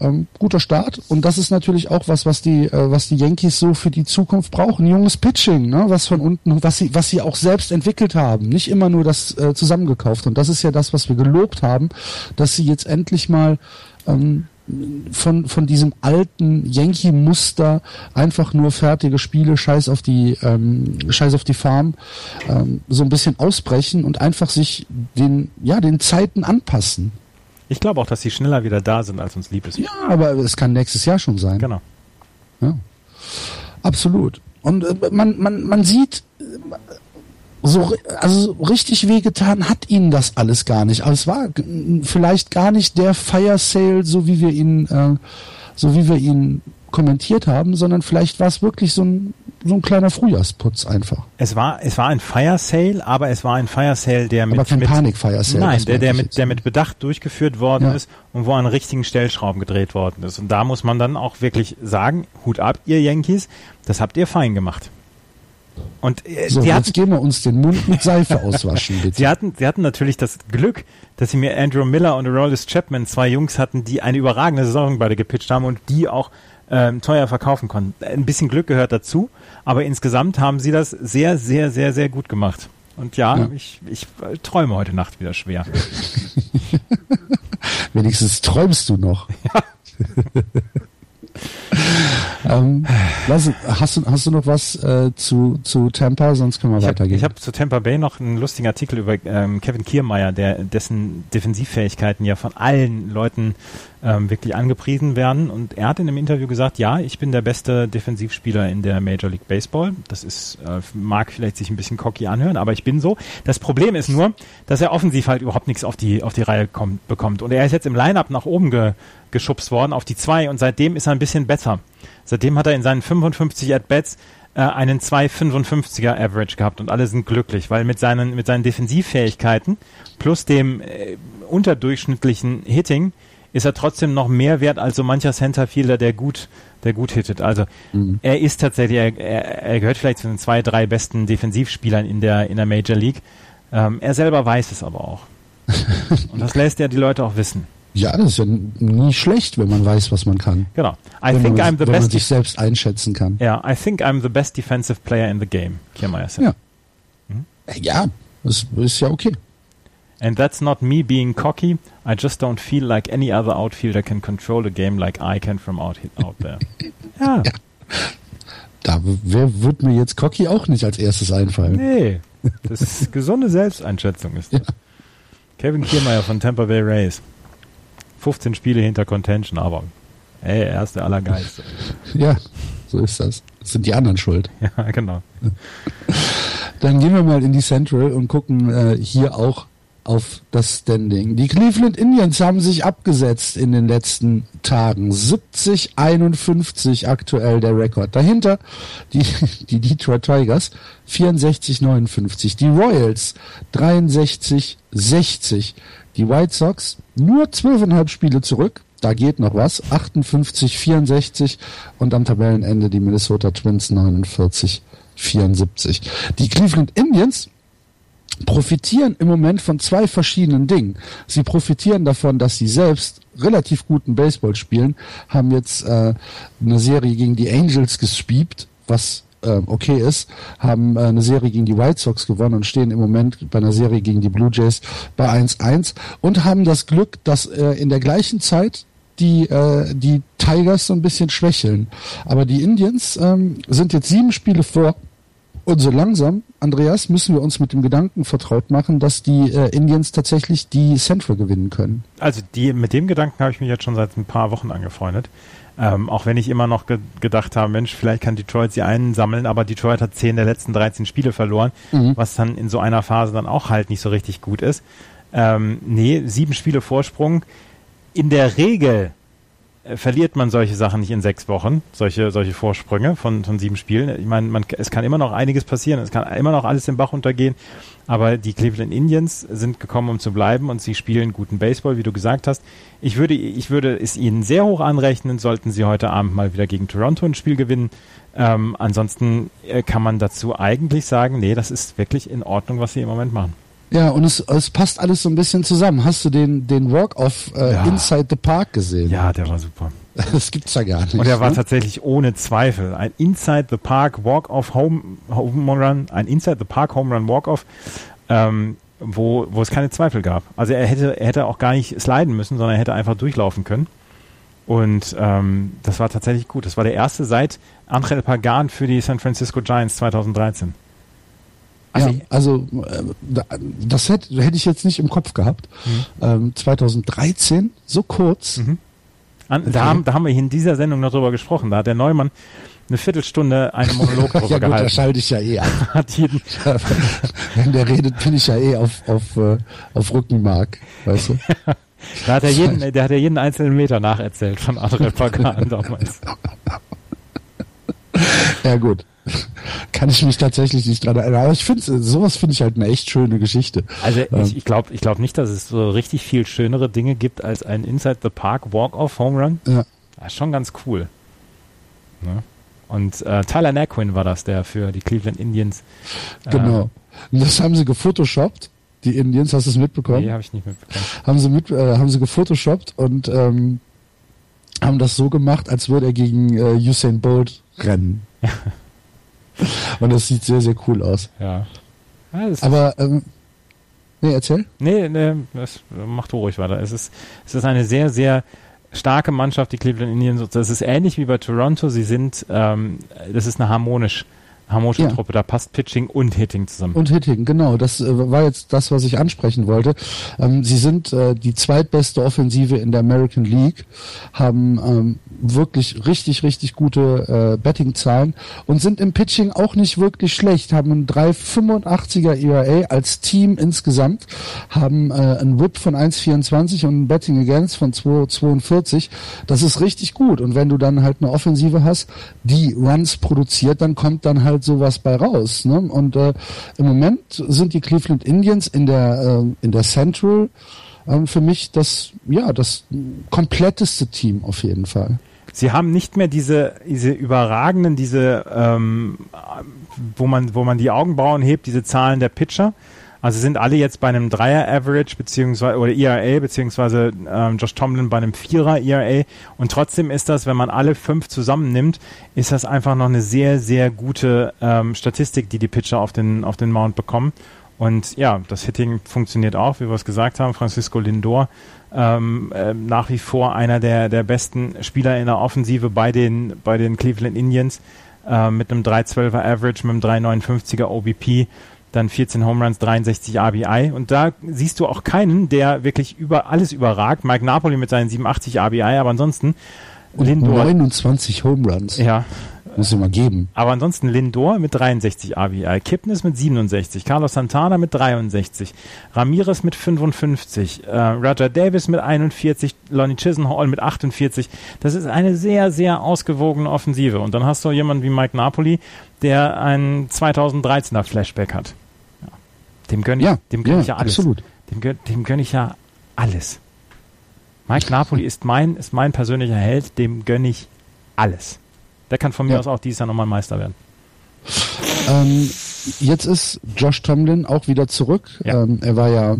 ähm, guter Start. Und das ist natürlich auch was, was die, äh, was die Yankees so für die Zukunft brauchen. Junges Pitching, ne? was von unten, was sie, was sie auch selbst entwickelt haben. Nicht immer nur das äh, zusammengekauft. Und das ist ja das, was wir gelobt haben, dass sie jetzt endlich mal ähm, von, von diesem alten Yankee-Muster einfach nur fertige Spiele, scheiß auf die, ähm, scheiß auf die Farm, ähm, so ein bisschen ausbrechen und einfach sich den, ja, den Zeiten anpassen. Ich glaube auch, dass sie schneller wieder da sind, als uns lieb ist. Ja, aber es kann nächstes Jahr schon sein. Genau. Ja. Absolut. Und äh, man, man, man sieht, so also richtig wehgetan hat ihnen das alles gar nicht. Aber es war vielleicht gar nicht der Fire Sale, so wie wir ihn, äh, so wie wir ihn kommentiert haben, sondern vielleicht war es wirklich so ein so ein kleiner Frühjahrsputz einfach. Es war es war ein Fire Sale, aber es war ein Fire Sale, der mit aber kein mit, Panik Fire Sale. Nein, der der mit der mit Bedacht durchgeführt worden ja. ist und wo an richtigen Stellschrauben gedreht worden ist. Und da muss man dann auch wirklich sagen, Hut ab, ihr Yankees, das habt ihr fein gemacht. Und äh, so, jetzt hatten, gehen wir uns den Mund mit Seife auswaschen, bitte. sie hatten, sie hatten natürlich das Glück, dass sie mir Andrew Miller und Rollis Chapman, zwei Jungs hatten, die eine überragende Saison beide gepitcht haben und die auch ähm, teuer verkaufen konnten. Ein bisschen Glück gehört dazu, aber insgesamt haben sie das sehr, sehr, sehr, sehr gut gemacht. Und ja, ja. ich, ich träume heute Nacht wieder schwer. Wenigstens träumst du noch. Ja. ähm, lass, hast, du, hast du noch was äh, zu, zu Tampa? Sonst können wir ich weitergehen. Hab, ich habe zu Tampa Bay noch einen lustigen Artikel über ähm, Kevin Kiermeier, der, dessen Defensivfähigkeiten ja von allen Leuten ähm, wirklich angepriesen werden. Und er hat in einem Interview gesagt, ja, ich bin der beste Defensivspieler in der Major League Baseball. Das ist, äh, mag vielleicht sich ein bisschen cocky anhören, aber ich bin so. Das Problem ist nur, dass er offensiv halt überhaupt nichts auf die, auf die Reihe kommt, bekommt. Und er ist jetzt im Lineup nach oben ge, geschubst worden auf die zwei und seitdem ist er ein bisschen besser. Seitdem hat er in seinen 55 At-Bats äh, einen 2,55er Average gehabt und alle sind glücklich, weil mit seinen, mit seinen Defensivfähigkeiten plus dem äh, unterdurchschnittlichen Hitting ist er trotzdem noch mehr wert als so mancher Centerfielder, der gut, der gut hittet. Also mhm. er ist tatsächlich, er, er, gehört vielleicht zu den zwei, drei besten Defensivspielern in der, in der Major League. Ähm, er selber weiß es aber auch. Und das lässt er die Leute auch wissen. Ja, das ist ja nie schlecht, wenn man weiß, was man kann. Genau. I wenn think man, I'm the wenn best. Man sich selbst einschätzen kann. Ja, I think I'm the best defensive player in the game. Kiermeier Ja. Hm? Ja, das ist ja okay. And that's not me being cocky. I just don't feel like any other outfielder can control a game like I can from out, out there. ja. ja. Da wer wird mir jetzt cocky auch nicht als erstes einfallen. Nee, das ist gesunde Selbsteinschätzung ist das. Ja. Kevin Kiermeier von Tampa Bay Rays. 15 Spiele hinter Contention, aber ey, er ist der Allergeilste. Ja, so ist das. Das sind die anderen schuld. Ja, genau. Dann gehen wir mal in die Central und gucken äh, hier auch auf das Standing. Die Cleveland Indians haben sich abgesetzt in den letzten Tagen. 70-51 aktuell der Rekord. Dahinter die, die Detroit Tigers 64-59. Die Royals 63-60. Die White Sox nur 12,5 Spiele zurück. Da geht noch was. 58-64 und am Tabellenende die Minnesota Twins 49-74. Die Cleveland Indians profitieren im Moment von zwei verschiedenen Dingen. Sie profitieren davon, dass sie selbst relativ guten Baseball spielen, haben jetzt äh, eine Serie gegen die Angels gespiebt, was äh, okay ist, haben äh, eine Serie gegen die White Sox gewonnen und stehen im Moment bei einer Serie gegen die Blue Jays bei 1-1 und haben das Glück, dass äh, in der gleichen Zeit die, äh, die Tigers so ein bisschen schwächeln. Aber die Indians ähm, sind jetzt sieben Spiele vor und so langsam, Andreas, müssen wir uns mit dem Gedanken vertraut machen, dass die äh, Indians tatsächlich die Central gewinnen können. Also die, mit dem Gedanken habe ich mich jetzt schon seit ein paar Wochen angefreundet. Ähm, auch wenn ich immer noch ge gedacht habe, Mensch, vielleicht kann Detroit sie einsammeln, aber Detroit hat zehn der letzten 13 Spiele verloren, mhm. was dann in so einer Phase dann auch halt nicht so richtig gut ist. Ähm, nee, sieben Spiele Vorsprung. In der Regel verliert man solche Sachen nicht in sechs Wochen, solche, solche Vorsprünge von, von sieben Spielen. Ich meine, man, es kann immer noch einiges passieren, es kann immer noch alles im Bach untergehen, aber die Cleveland Indians sind gekommen, um zu bleiben und sie spielen guten Baseball, wie du gesagt hast. Ich würde, ich würde es ihnen sehr hoch anrechnen, sollten sie heute Abend mal wieder gegen Toronto ein Spiel gewinnen. Ähm, ansonsten äh, kann man dazu eigentlich sagen, nee, das ist wirklich in Ordnung, was sie im Moment machen. Ja, und es, es passt alles so ein bisschen zusammen. Hast du den, den Walk-Off äh, Ja. Inside the Park gesehen? Ja, der war super. Das gibt's ja gar nicht. Und er war ne? tatsächlich ohne Zweifel ein Inside the Park Walk-Off Home, Home Run, ein Inside the Park Home Run Walk-Off, ähm, wo, wo es keine Zweifel gab. Also er hätte, er hätte auch gar nicht sliden müssen, sondern er hätte einfach durchlaufen können. Und ähm, das war tatsächlich gut. Das war der erste seit Angel Pagan für die San Francisco Giants 2013. ja, also äh, da- das hätte, hätte ich jetzt nicht im Kopf gehabt. Ähm, 2013, so kurz. Mhm. An, da, haben, da haben wir in dieser Sendung noch drüber gesprochen. Da hat der Neumann eine Viertelstunde einen Monolog drüber Ja gut, da gehalten. schalte ich ja eh ab. Hat jeden, Wenn der redet, bin ich ja eh auf, auf, äh, auf Rückenmark, weißt du? da hat er jeden, der hat ja jeden einzelnen Meter nacherzählt von André Pagan damals. Ja gut. Kann ich mich tatsächlich nicht dran erinnern. Aber ich finde, sowas finde ich halt eine echt schöne Geschichte. Also Ähm. ich, ich glaube ich glaub nicht, dass es so richtig viel schönere Dinge gibt als ein Inside the Park Walk-Off Home Run. Ja. Das ist schon ganz cool. Ne? Und äh, Tyler Naquin war das, der für die Cleveland Indians. äh, Genau. Und das haben sie gefotoshoppt, die Indians, hast du es mitbekommen? Nee, habe ich nicht mitbekommen. haben sie mit, äh, haben sie gefotoshoppt und ähm, haben das so gemacht, als würde er gegen äh, Usain Bolt rennen. und das sieht sehr, sehr cool aus. Ja. ja Aber, ähm, nee, erzähl. Nee, nee, das macht ruhig weiter. Es ist, es ist eine sehr, sehr starke Mannschaft, die Cleveland Indians. Das ist ähnlich wie bei Toronto. Sie sind, ähm, das ist eine harmonisch, harmonische Ja. Truppe. Da passt Pitching und Hitting zusammen. Und Hitting, genau. Das äh, war jetzt das, was ich ansprechen wollte. Ähm, sie sind äh, die zweitbeste Offensive in der American League, haben ähm, wirklich richtig, richtig gute äh, Betting-Zahlen und sind im Pitching auch nicht wirklich schlecht, haben ein 3,85er ERA als Team insgesamt, haben äh, ein Whip von 1,24 und ein Betting Against von 2,42. Das ist richtig gut. Und wenn du dann halt eine Offensive hast, die Runs produziert, dann kommt dann halt sowas bei raus. Ne? Und äh, im Moment sind die Cleveland Indians in der äh, in der Central ähm, für mich das ja das kompletteste Team auf jeden Fall. Sie haben nicht mehr diese, diese überragenden, diese, ähm, wo man, wo man die Augenbrauen hebt, diese Zahlen der Pitcher. Also sind alle jetzt bei einem Dreier-Average beziehungsweise oder ERA beziehungsweise ähm, Josh Tomlin bei einem Vierer ERA und trotzdem ist das, wenn man alle fünf zusammennimmt, ist das einfach noch eine sehr sehr gute ähm, Statistik, die die Pitcher auf den auf den Mount bekommen. Und ja, das Hitting funktioniert auch, wie wir es gesagt haben. Francisco Lindor ähm, äh, nach wie vor einer der, der besten Spieler in der Offensive bei den, bei den Cleveland Indians äh, mit einem 312er Average, mit einem 359er OBP, dann 14 Home Runs, 63 RBI. Und da siehst du auch keinen, der wirklich über alles überragt. Mike Napoli mit seinen 87 RBI, aber ansonsten Und Lindor. 29 Home Runs. Ja, Muss ich mal geben. aber ansonsten Lindor mit 63 RBI, Kipnis mit 67, Carlos Santana mit 63, Ramirez mit 55, äh, Roger Davis mit 41, Lonnie Chisenhall mit 48. Das ist eine sehr, sehr ausgewogene Offensive. Und dann hast du jemanden wie Mike Napoli, der ein 2013er Flashback hat. Ja. Dem gönne ich, Ja, dem gönn ja, ich ja alles. absolut. Dem, gönn, dem gönne ich ja alles. Mike Napoli ist mein, ist mein persönlicher Held, dem gönne ich alles. Der kann von mir Ja. aus auch dieses Jahr nochmal Meister werden. Ähm, jetzt ist Josh Tomlin auch wieder zurück. Ja. Ähm, er war ja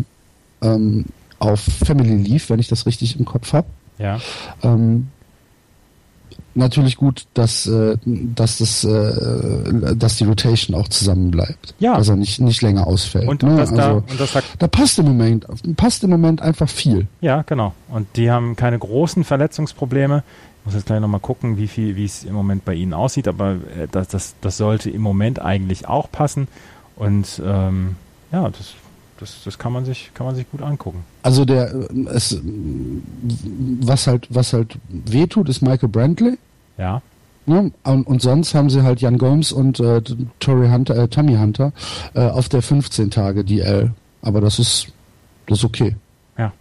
ähm, auf Family Leave, wenn ich das richtig im Kopf habe. Ja. Ähm, natürlich gut, dass, äh, dass, das, äh, dass die Rotation auch zusammen bleibt. Ja. Dass er nicht, nicht länger ausfällt. Und, ne? und, das da, also, und das da, da passt im Moment, passt im Moment einfach viel. ja, genau. Und die haben keine großen Verletzungsprobleme. Ich muss jetzt gleich nochmal gucken, wie viel, wie es im Moment bei ihnen aussieht, aber äh, das, das, das sollte im Moment eigentlich auch passen. Und ähm, ja, das, das, das kann man sich, kann man sich gut angucken. Also der, äh, es, was halt, was halt wehtut, ist Michael Brantley. Ja. Ne? Und, und sonst haben sie halt Jan Gomes und äh, Tory Hunter, äh, Tommy Hunter äh, auf der 15 Tage DL. Aber das ist, das ist okay. Ja.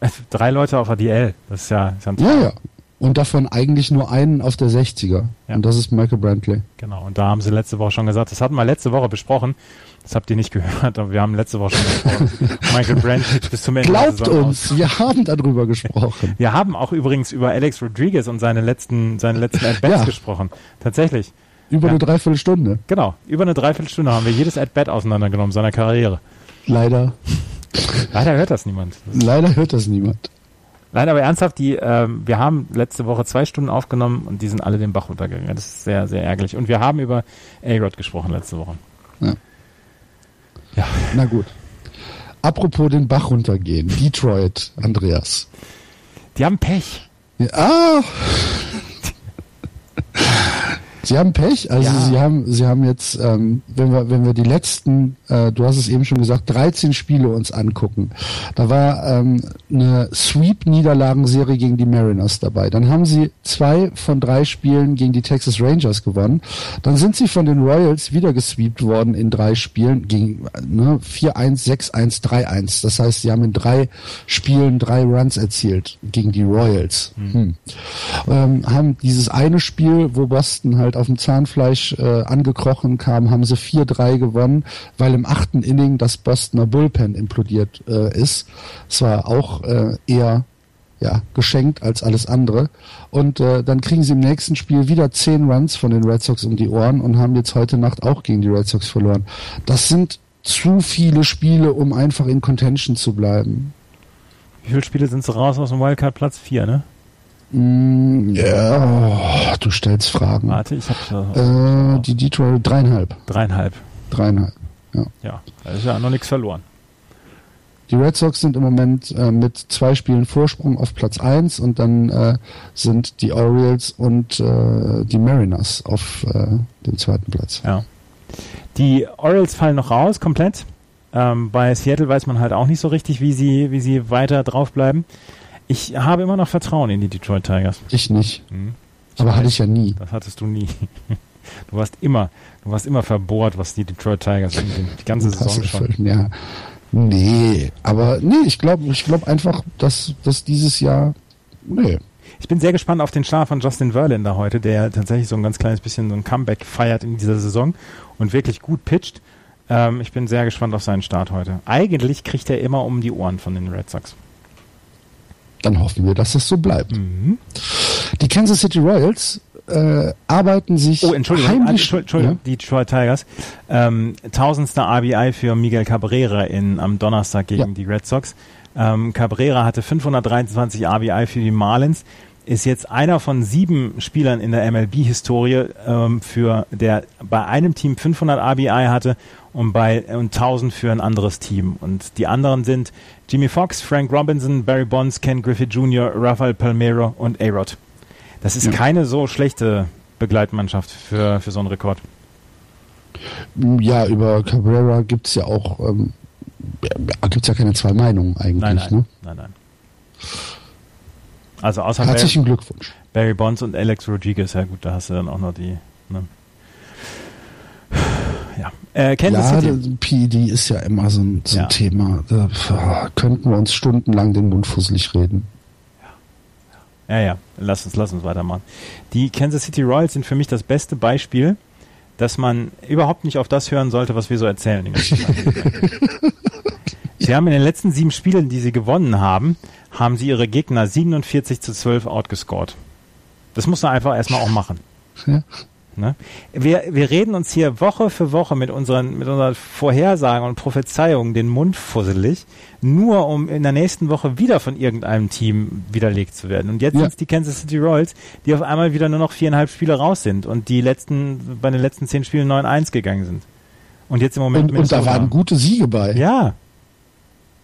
Drei Leute auf der DL. Das ist ja, ist ja Ja, ja. Und davon eigentlich nur einen auf der 60er. Ja. Und das ist Michael Brantley. Genau, und da haben sie letzte Woche schon gesagt, das hatten wir letzte Woche besprochen, das habt ihr nicht gehört, aber wir haben letzte Woche schon besprochen. Michael Brandt bis zum Ende der Glaubt Saison aus. uns, wir haben darüber gesprochen. Wir haben auch übrigens über Alex Rodriguez und seine letzten, seine letzten At-Bats Ja. gesprochen. Tatsächlich. Über Ja. eine Dreiviertelstunde. Genau. Über eine Dreiviertelstunde haben wir jedes At-Bat auseinandergenommen seiner Karriere. Leider. Leider hört das niemand. Leider hört das niemand. Nein, aber ernsthaft, die, ähm, wir haben letzte Woche zwei Stunden aufgenommen und die sind alle den Bach runtergegangen. Das ist sehr, sehr ärgerlich. Und wir haben über A-Rod gesprochen letzte Woche. Ja. Ja. Na gut. Apropos den Bach runtergehen. Detroit, Andreas. Die haben Pech. Ja, ah! Sie haben Pech, also Ja. sie haben, sie haben jetzt, ähm, wenn wir, wenn wir die letzten, äh, du hast es eben schon gesagt, 13 Spiele uns angucken. Da war ähm, eine Sweep-Niederlagenserie gegen die Mariners dabei. Dann haben sie zwei von drei Spielen gegen die Texas Rangers gewonnen. Dann sind sie von den Royals wieder gesweept worden in drei Spielen gegen ne, 4-1, 6-1, 3-1. Das heißt, sie haben in drei Spielen drei Runs erzielt gegen die Royals. Hm. Ähm, haben dieses eine Spiel, wo Boston halt auf dem Zahnfleisch äh, angekrochen kam, haben sie 4-3 gewonnen, weil im achten Inning das Bostoner Bullpen implodiert äh, ist. Es war auch äh, eher ja, geschenkt als alles andere. Und äh, dann kriegen sie im nächsten Spiel wieder 10 Runs von den Red Sox um die Ohren und haben jetzt heute Nacht auch gegen die Red Sox verloren. Das sind zu viele Spiele, um einfach in Contention zu bleiben. Wie viele Spiele sind sie raus aus dem Wildcard Platz? Vier, ne? Mm, ja, oh, du stellst Fragen. Warte, ich habe Äh, die Detroit dreieinhalb. dreieinhalb. Dreieinhalb. Ja, da ist ja noch nichts verloren. Die Red Sox sind im Moment äh, mit zwei Spielen Vorsprung auf Platz 1 und dann äh, sind die Orioles und äh, die Mariners auf äh, dem zweiten Platz. Ja. Die Orioles fallen noch raus, komplett. Ähm, bei Seattle weiß man halt auch nicht so richtig, wie sie, wie sie weiter draufbleiben. Ich habe immer noch Vertrauen in die Detroit Tigers. Ich nicht. Hm. Aber weiß, hatte ich ja nie. Das hattest du nie. Du warst immer, du warst immer verbohrt, was die Detroit Tigers angeht. Die ganze Saison schon. Ja. Nee, aber nee, ich glaube ich glaub einfach, dass, dass dieses Jahr. Nee. Ich bin sehr gespannt auf den Start von Justin Verlander heute, der tatsächlich so ein ganz kleines bisschen so ein Comeback feiert in dieser Saison und wirklich gut pitcht. Ähm, ich bin sehr gespannt auf seinen Start heute. Eigentlich kriegt er immer um die Ohren von den Red Sox. Dann hoffen wir, dass das so bleibt. Mhm. Die Kansas City Royals äh, arbeiten sich Oh, Entschuldigung, heimlich. Entschuldigung, Entschuldigung die Detroit Tigers. Ähm, tausendster RBI für Miguel Cabrera in, am Donnerstag gegen Ja. die Red Sox. Ähm, Cabrera hatte 523 RBI für die Marlins, ist jetzt einer von sieben Spielern in der MLB-Historie, ähm, für der bei einem Team 500 RBI hatte und bei und 1000 für ein anderes Team. Und die anderen sind Jimmy Fox, Frank Robinson, Barry Bonds, Ken Griffith Jr., Rafael Palmero und A-Rod. Das ist Ja. keine so schlechte Begleitmannschaft für, für so einen Rekord. Ja, über Cabrera gibt's ja auch, ähm, gibt's ja keine zwei Meinungen eigentlich. Nein, nein, Ne? nein, nein. Also außer Barry, Herzlichen Glückwunsch. Barry Bonds und Alex Rodriguez, ja gut, da hast du dann auch noch die. Ne? Ja, äh, Kansas ja, City. PED ist ja immer so ein, so ein Ja. Thema. Da pf, könnten wir uns stundenlang den Mund fusselig reden. Ja, ja, lass uns, lass uns weitermachen. Die Kansas City Royals sind für mich das beste Beispiel, dass man überhaupt nicht auf das hören sollte, was wir so erzählen. sie haben in den letzten sieben Spielen, die sie gewonnen haben, haben sie ihre Gegner 47 zu 12 outgescored. Das muss man einfach erstmal auch machen. Ja. Ne? Wir, wir reden uns hier Woche für Woche mit unseren, mit unseren Vorhersagen und Prophezeiungen den Mund fusselig, nur um in der nächsten Woche wieder von irgendeinem Team widerlegt zu werden. Und jetzt Ja. sind es die Kansas City Royals, die auf einmal wieder nur noch viereinhalb Spiele raus sind und die letzten, bei den letzten zehn Spielen 9-1 gegangen sind. Und jetzt im Moment Und, und da waren gute Siege bei. Ja,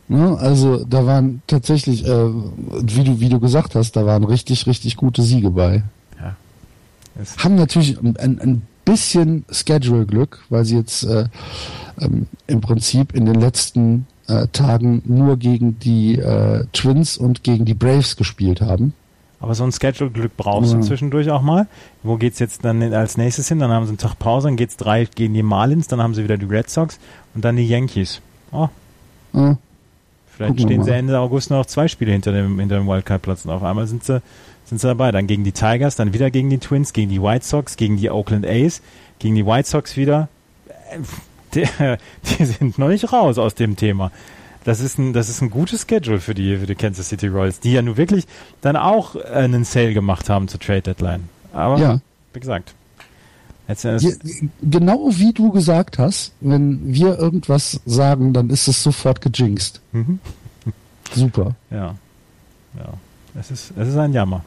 Ne? Also da waren tatsächlich, äh, wie du wie du gesagt hast, da waren richtig richtig gute Siege bei. Ja. Es- Haben natürlich ein, ein bisschen Schedule-Glück, weil sie jetzt äh, ähm, im Prinzip in den letzten äh, Tagen nur gegen die äh, Twins und gegen die Braves gespielt haben. Aber so ein Schedule-Glück brauchst Ja. du zwischendurch auch mal. Wo geht's jetzt dann als nächstes hin? Dann haben sie einen Tag Pause, dann geht's drei gegen die Marlins, dann haben sie wieder die Red Sox und dann die Yankees. Oh, Ja, vielleicht Gucken stehen sie. Ende August noch zwei Spiele hinter dem, hinter dem Wildcard-Platz und auf einmal sind sie, sind sie dabei. Dann gegen die Tigers, dann wieder gegen die Twins, gegen die White Sox, gegen die Oakland A's, gegen die White Sox wieder. Äh, Die, die sind noch nicht raus aus dem Thema. Das ist ein, das ist ein gutes Schedule für die, für die Kansas City Royals, die ja nun wirklich dann auch einen Sale gemacht haben zur Trade Deadline. Aber ja. wie gesagt, genau wie du gesagt hast, wenn wir irgendwas sagen, dann ist es sofort gejinxt. Mhm. Super. Ja. Ja. Es ist, es ist ein Jammer.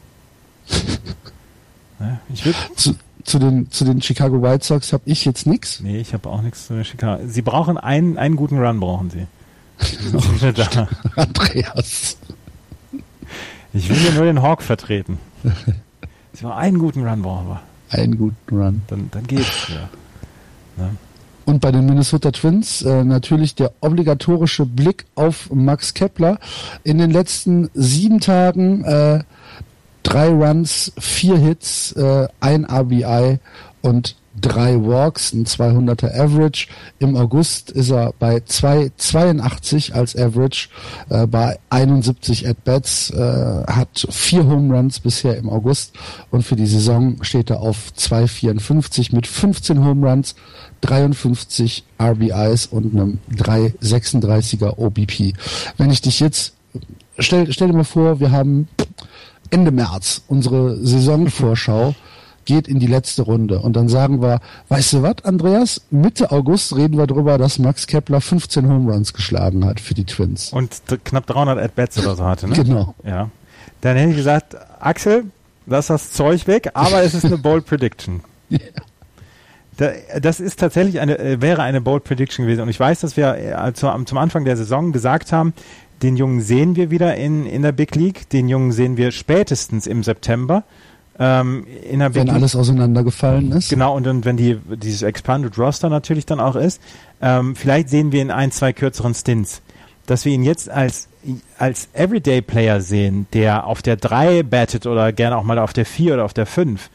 ich will zu, den, zu den Chicago White Sox habe ich jetzt nichts. Nee, ich habe auch nichts zu den Chicago. Sie brauchen einen, einen guten Run, brauchen sie. oh, da. Andreas. Ich will hier nur den Hawk vertreten. Sie brauchen einen guten Run brauchen wir. Einen guten Run. Dann, dann geht's, ja. Ne? Und bei den Minnesota Twins äh, natürlich der obligatorische Blick auf Max Kepler. In den letzten sieben Tagen äh, drei Runs, vier Hits, äh, ein RBI und drei Walks, ein 200er Average. Im August ist er bei 2,82 als Average, äh, bei 71 At-Bats, äh, hat vier Home Runs bisher im August und für die Saison steht er auf 2,54 mit 15 Home Runs, 53 RBIs und einem 3,36er OBP. Wenn ich dich jetzt, stell, stell dir mal vor, wir haben Ende März unsere Saisonvorschau geht in die letzte Runde. Und dann sagen wir, weißt du was, Andreas? Mitte August reden wir darüber, dass Max Kepler 15 Home Runs geschlagen hat für die Twins. Und knapp 300 At-Bats oder so hatte, ne? Genau. Ja. Dann hätte ich gesagt, Axel, lass das Zeug weg, aber es ist eine Bold Prediction. ja. das ist tatsächlich eine, äh, wäre eine Bold Prediction gewesen. Und ich weiß, dass wir äh, zum Anfang der Saison gesagt haben, den Jungen sehen wir wieder in, in der Big League. Den Jungen sehen wir spätestens im September. Ähm, in der wenn alles auseinandergefallen ist. Genau, und, und wenn die, dieses Expanded Roster natürlich dann auch ist, ähm, vielleicht sehen wir in ein, zwei kürzeren Stints, dass wir ihn jetzt als, als Everyday Player sehen, der auf der 3 battet oder gerne auch mal auf der 4 oder auf der 5.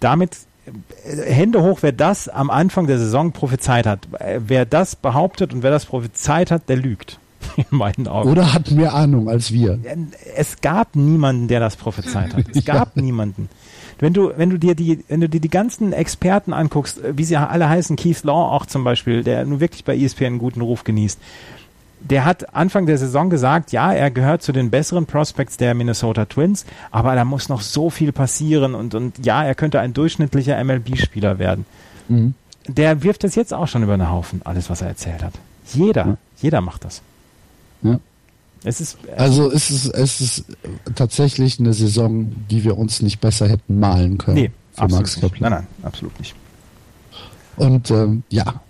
Damit äh, Hände hoch, wer das am Anfang der Saison prophezeit hat. Äh, wer das behauptet und wer das prophezeit hat, der lügt. in meinen Augen. Oder hat mehr Ahnung als wir. Es gab niemanden, der das prophezeit hat. Es gab ja. niemanden. Wenn du, wenn du dir die, wenn du dir die ganzen Experten anguckst, wie sie alle heißen, Keith Law auch zum Beispiel, der nun wirklich bei ESPN einen guten Ruf genießt, der hat Anfang der Saison gesagt, ja, er gehört zu den besseren Prospects der Minnesota Twins, aber da muss noch so viel passieren und, und ja, er könnte ein durchschnittlicher MLB-Spieler werden. Mhm. Der wirft das jetzt auch schon über den Haufen, alles, was er erzählt hat. Jeder, ja. jeder macht das. Ja. Es ist, äh, also es ist, es ist tatsächlich eine Saison, die wir uns nicht besser hätten malen können. Nee, für Max Kepler. Nein, nein, absolut nicht. Und ähm, ja,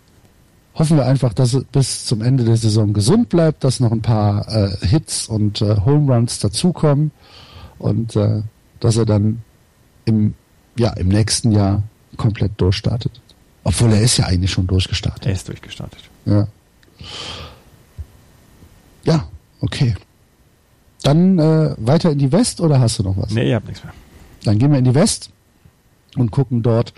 hoffen wir einfach, dass er bis zum Ende der Saison gesund bleibt, dass noch ein paar äh, Hits und äh, Home Runs dazukommen und äh, dass er dann im, ja, im nächsten Jahr komplett durchstartet. Obwohl er ist ja eigentlich schon durchgestartet. Er ist durchgestartet. Ja. Ja, okay. Dann äh, weiter in die West oder hast du noch was? Nee, ich hab nichts mehr. Dann gehen wir in die West und gucken dort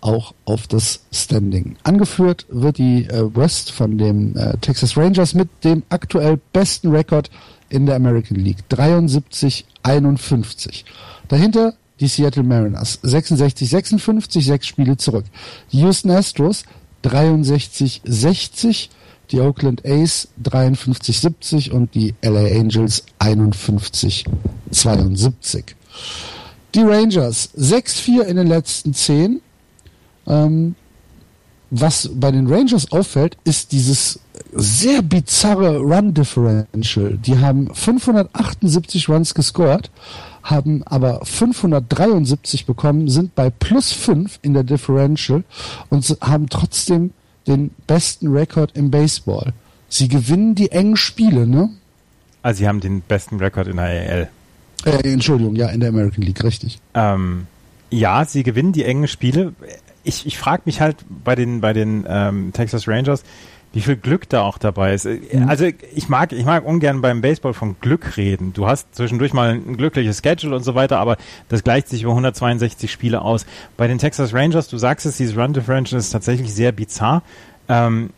auch auf das Standing. Angeführt wird die äh, West von den äh, Texas Rangers mit dem aktuell besten Rekord in der American League. 73-51. Dahinter die Seattle Mariners. 66-56, sechs Spiele zurück. Die Houston Astros 63-60 die Oakland A's 53-70 und die LA Angels 51-72. Die Rangers 6-4 in den letzten 10. Ähm, was bei den Rangers auffällt, ist dieses sehr bizarre Run Differential. Die haben 578 Runs gescored, haben aber 573 bekommen, sind bei plus 5 in der Differential und haben trotzdem den besten Rekord im Baseball. Sie gewinnen die engen Spiele, ne? Also sie haben den besten Rekord in der AL. Äh, Entschuldigung, ja, in der American League, richtig. Ähm, ja, sie gewinnen die engen Spiele. Ich, ich frage mich halt bei den, bei den ähm, Texas Rangers, wie viel Glück da auch dabei ist. Mhm. Also ich mag, ich mag ungern beim Baseball von Glück reden. Du hast zwischendurch mal ein glückliches Schedule und so weiter, aber das gleicht sich über 162 Spiele aus. Bei den Texas Rangers, du sagst es, dieses Run Differential ist tatsächlich sehr bizarr. Ähm,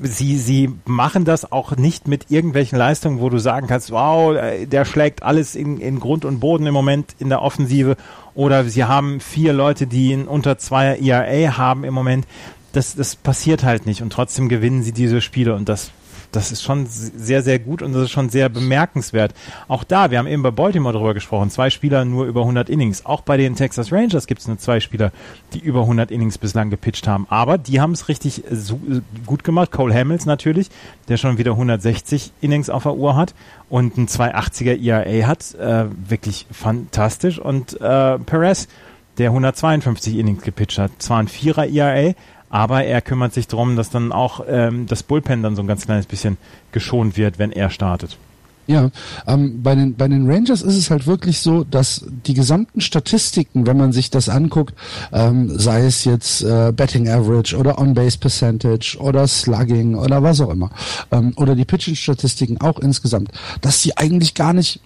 sie, sie machen das auch nicht mit irgendwelchen Leistungen, wo du sagen kannst, wow, der schlägt alles in, in Grund und Boden im Moment in der Offensive oder sie haben vier Leute, die in unter zwei ERA haben im Moment das, das passiert halt nicht und trotzdem gewinnen sie diese Spiele und das das ist schon sehr, sehr gut und das ist schon sehr bemerkenswert. Auch da, wir haben eben bei Baltimore darüber gesprochen, zwei Spieler nur über 100 Innings. Auch bei den Texas Rangers gibt es nur zwei Spieler, die über 100 Innings bislang gepitcht haben. Aber die haben es richtig gut gemacht. Cole Hamels natürlich, der schon wieder 160 Innings auf der Uhr hat und ein 280er ERA hat. Äh, wirklich fantastisch. Und äh, Perez, der 152 Innings gepitcht hat. Zwar ein Vierer ERA, aber er kümmert sich darum, dass dann auch ähm, das Bullpen dann so ein ganz kleines bisschen geschont wird, wenn er startet. Ja, ähm, bei, den, bei den Rangers ist es halt wirklich so, dass die gesamten Statistiken, wenn man sich das anguckt, ähm, sei es jetzt äh, Betting Average oder On-Base Percentage oder Slugging oder was auch immer, ähm, oder die Pitching-Statistiken auch insgesamt, dass sie eigentlich gar nicht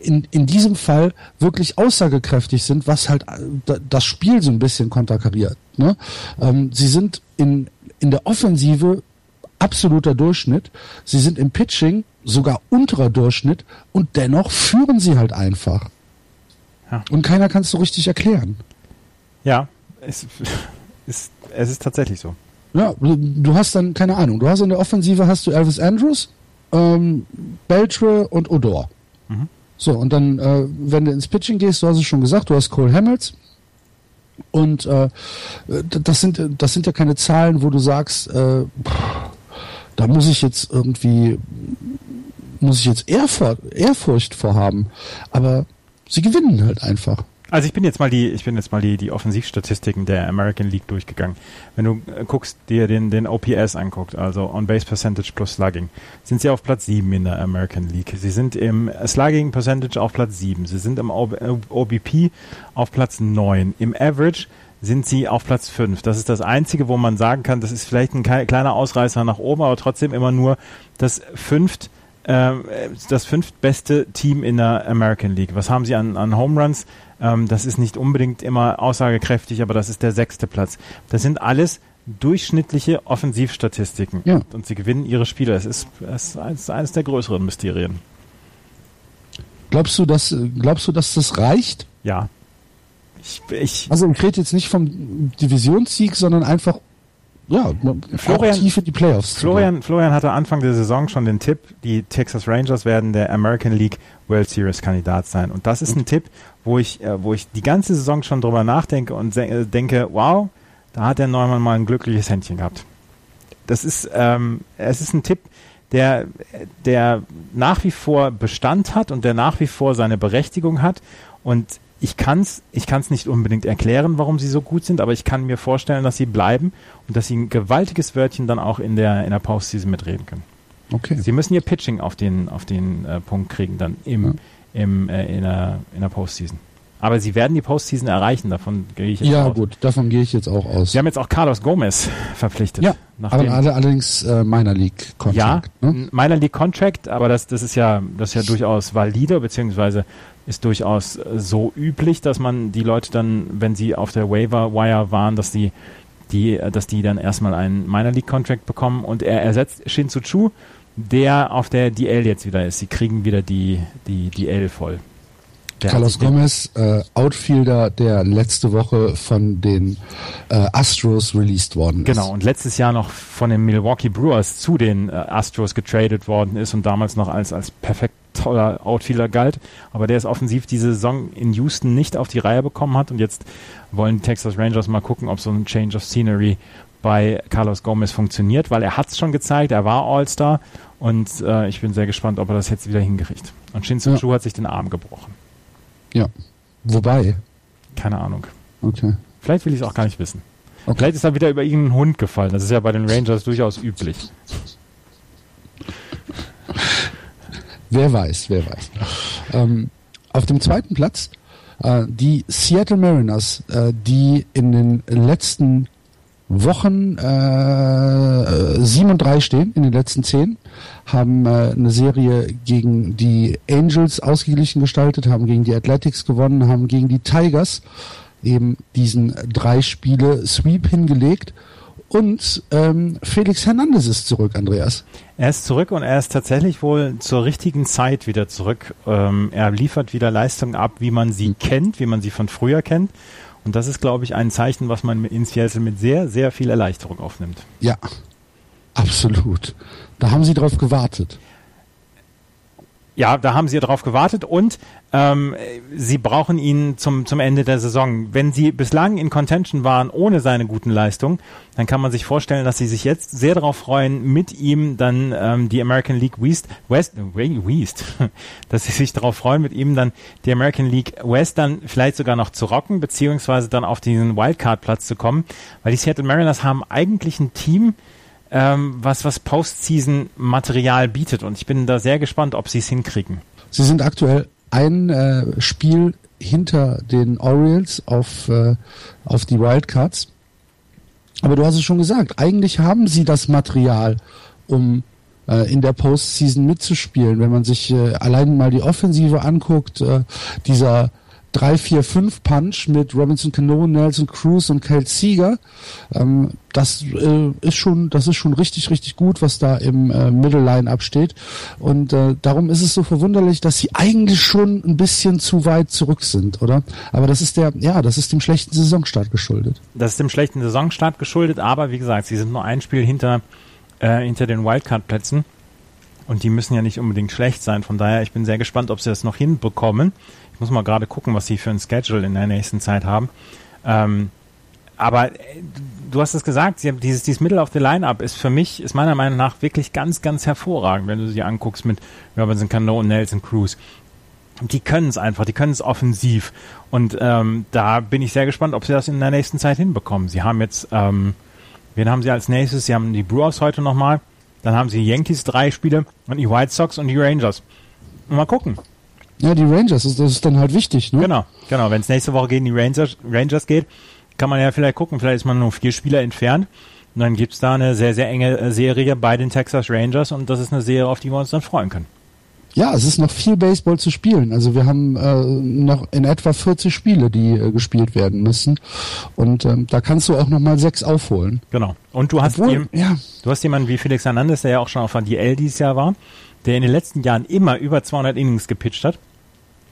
in, in diesem Fall wirklich aussagekräftig sind, was halt äh, das Spiel so ein bisschen konterkariert. Ne? Ähm, sie sind in, in der Offensive absoluter Durchschnitt, sie sind im Pitching sogar unterer Durchschnitt und dennoch führen sie halt einfach. Ja. Und keiner kann es so richtig erklären. Ja, es ist, es ist tatsächlich so. Ja, du hast dann, keine Ahnung, du hast in der Offensive hast du Elvis Andrews, ähm, Beltre und Odor. Mhm. So, und dann, äh, wenn du ins Pitching gehst, du hast es schon gesagt, du hast Cole Hamels. Und äh, das sind das sind ja keine Zahlen, wo du sagst, äh, da muss ich jetzt irgendwie muss ich jetzt Ehrfurcht, Ehrfurcht vorhaben. Aber sie gewinnen halt einfach. Also ich bin jetzt mal die, ich bin jetzt mal die, die Offensivstatistiken der American League durchgegangen. Wenn du äh, guckst, dir den, den OPS anguckt, also On Base Percentage plus Slugging, sind sie auf Platz 7 in der American League. Sie sind im Slugging Percentage auf Platz 7. Sie sind im OBP auf Platz 9. Im Average sind sie auf Platz 5. Das ist das Einzige, wo man sagen kann, das ist vielleicht ein kleiner Ausreißer nach oben, aber trotzdem immer nur das fünft ähm, das fünftbeste Team in der American League. Was haben sie an, an Home Runs? Ähm, das ist nicht unbedingt immer aussagekräftig, aber das ist der sechste Platz. Das sind alles durchschnittliche Offensivstatistiken. Ja. Und sie gewinnen ihre Spiele. Es ist, es ist eines der größeren Mysterien. Glaubst du, dass, glaubst du, dass das reicht? Ja. Ich, ich also ich rede jetzt nicht vom Divisionssieg, sondern einfach ja, Florian, tief in die Playoffs. Florian, Florian hatte Anfang der Saison schon den Tipp, die Texas Rangers werden der American League World Series Kandidat sein. Und das ist ein Tipp, wo ich, äh, wo ich die ganze Saison schon drüber nachdenke und äh, denke, wow, da hat der Neumann mal ein glückliches Händchen gehabt. Das ist, ähm, es ist ein Tipp, der, der nach wie vor Bestand hat und der nach wie vor seine Berechtigung hat. Und ich kann es ich kann's nicht unbedingt erklären, warum sie so gut sind, aber ich kann mir vorstellen, dass sie bleiben und dass sie ein gewaltiges Wörtchen dann auch in der, in der Postseason mitreden können. Okay. Sie müssen ihr Pitching auf den, auf den äh, Punkt kriegen dann im, ja. Im, äh, in, der, in der Postseason. Aber sie werden die Postseason erreichen, davon gehe ich jetzt ja, aus. Ja gut, davon gehe ich jetzt auch aus. Sie haben jetzt auch Carlos Gomez verpflichtet. Ja, aber alle, allerdings äh, Minor League Contract. Ja, ne? Minor League Contract, aber das, das ist ja das ist ja durchaus valide, beziehungsweise ist durchaus äh, so üblich, dass man die Leute dann, wenn sie auf der Waiver Wire waren, dass die, die, äh, dass die dann erstmal einen Minor League Contract bekommen und er ersetzt Shinzu Chu, der auf der DL jetzt wieder ist. Sie kriegen wieder die, die DL voll. Der Carlos Gomez, äh, Outfielder, der letzte Woche von den äh, Astros released worden ist. Genau, und letztes Jahr noch von den Milwaukee Brewers zu den äh, Astros getradet worden ist und damals noch als, als perfekt toller Outfielder galt. Aber der ist offensiv diese Saison in Houston nicht auf die Reihe bekommen hat und jetzt wollen die Texas Rangers mal gucken, ob so ein Change of Scenery bei Carlos Gomez funktioniert, weil er hat es schon gezeigt, er war All-Star und äh, ich bin sehr gespannt, ob er das jetzt wieder hinkriegt. Und Shinsu ja. hat sich den Arm gebrochen. Ja. Wobei? Keine Ahnung. Okay. Vielleicht will ich es auch gar nicht wissen. Okay. Vielleicht ist er wieder über irgendeinen Hund gefallen. Das ist ja bei den Rangers durchaus üblich. wer weiß, wer weiß. Ähm, auf dem zweiten Platz äh, die Seattle Mariners, äh, die in den letzten Wochen äh, 7 und 3 stehen, in den letzten 10 haben äh, eine Serie gegen die Angels ausgeglichen gestaltet, haben gegen die Athletics gewonnen, haben gegen die Tigers eben diesen drei Spiele Sweep hingelegt. Und ähm, Felix Hernandez ist zurück, Andreas. Er ist zurück und er ist tatsächlich wohl zur richtigen Zeit wieder zurück. Ähm, er liefert wieder Leistungen ab, wie man sie kennt, wie man sie von früher kennt. Und das ist, glaube ich, ein Zeichen, was man in Seattle mit sehr, sehr viel Erleichterung aufnimmt. Ja, Absolut. Da haben sie drauf gewartet. Ja, da haben sie darauf gewartet und ähm, sie brauchen ihn zum, zum Ende der Saison. Wenn sie bislang in Contention waren ohne seine guten Leistungen, dann kann man sich vorstellen, dass sie sich jetzt sehr darauf freuen, mit ihm dann ähm, die American League West, West, West, dass sie sich darauf freuen, mit ihm dann die American League West dann vielleicht sogar noch zu rocken, beziehungsweise dann auf diesen Wildcard-Platz zu kommen, weil die Seattle Mariners haben eigentlich ein Team, ähm, was, was Postseason-Material bietet. Und ich bin da sehr gespannt, ob sie es hinkriegen. Sie sind aktuell ein äh, Spiel hinter den Orioles auf, äh, auf die Wildcards. Aber du hast es schon gesagt, eigentlich haben sie das Material, um äh, in der Postseason mitzuspielen. Wenn man sich äh, allein mal die Offensive anguckt, äh, dieser 3-4-5-Punch mit Robinson Cano, Nelson Cruz und Kyle Seager. Ähm, das äh, ist schon, das ist schon richtig, richtig gut, was da im äh, Middle Line absteht. Und äh, darum ist es so verwunderlich, dass sie eigentlich schon ein bisschen zu weit zurück sind, oder? Aber das ist der, ja, das ist dem schlechten Saisonstart geschuldet. Das ist dem schlechten Saisonstart geschuldet, aber wie gesagt, sie sind nur ein Spiel hinter, äh, hinter den Wildcard-Plätzen. Und die müssen ja nicht unbedingt schlecht sein. Von daher, ich bin sehr gespannt, ob sie das noch hinbekommen. Ich muss mal gerade gucken, was sie für ein Schedule in der nächsten Zeit haben. Ähm, aber äh, du hast es gesagt, dieses, dieses Middle of the Line-Up ist für mich, ist meiner Meinung nach wirklich ganz, ganz hervorragend, wenn du sie anguckst mit Robinson Cano und Nelson Cruz. Die können es einfach, die können es offensiv. Und ähm, da bin ich sehr gespannt, ob sie das in der nächsten Zeit hinbekommen. Sie haben jetzt, ähm, wen haben sie als nächstes? Sie haben die Brewers heute nochmal, dann haben sie die Yankees drei Spiele und die White Sox und die Rangers. Mal gucken. Ja, die Rangers, das ist dann halt wichtig, ne? Genau, genau. Wenn es nächste Woche gegen die Rangers, Rangers geht, kann man ja vielleicht gucken, vielleicht ist man nur vier Spieler entfernt. Und dann gibt's da eine sehr, sehr enge Serie bei den Texas Rangers und das ist eine Serie, auf die wir uns dann freuen können. Ja, es ist noch viel Baseball zu spielen. Also wir haben äh, noch in etwa 40 Spiele, die äh, gespielt werden müssen. Und ähm, da kannst du auch noch mal sechs aufholen. Genau. Und du hast, Obwohl, ja. du hast jemanden wie Felix Hernandez, der ja auch schon auf DL dieses Jahr war, der in den letzten Jahren immer über 200 Innings gepitcht hat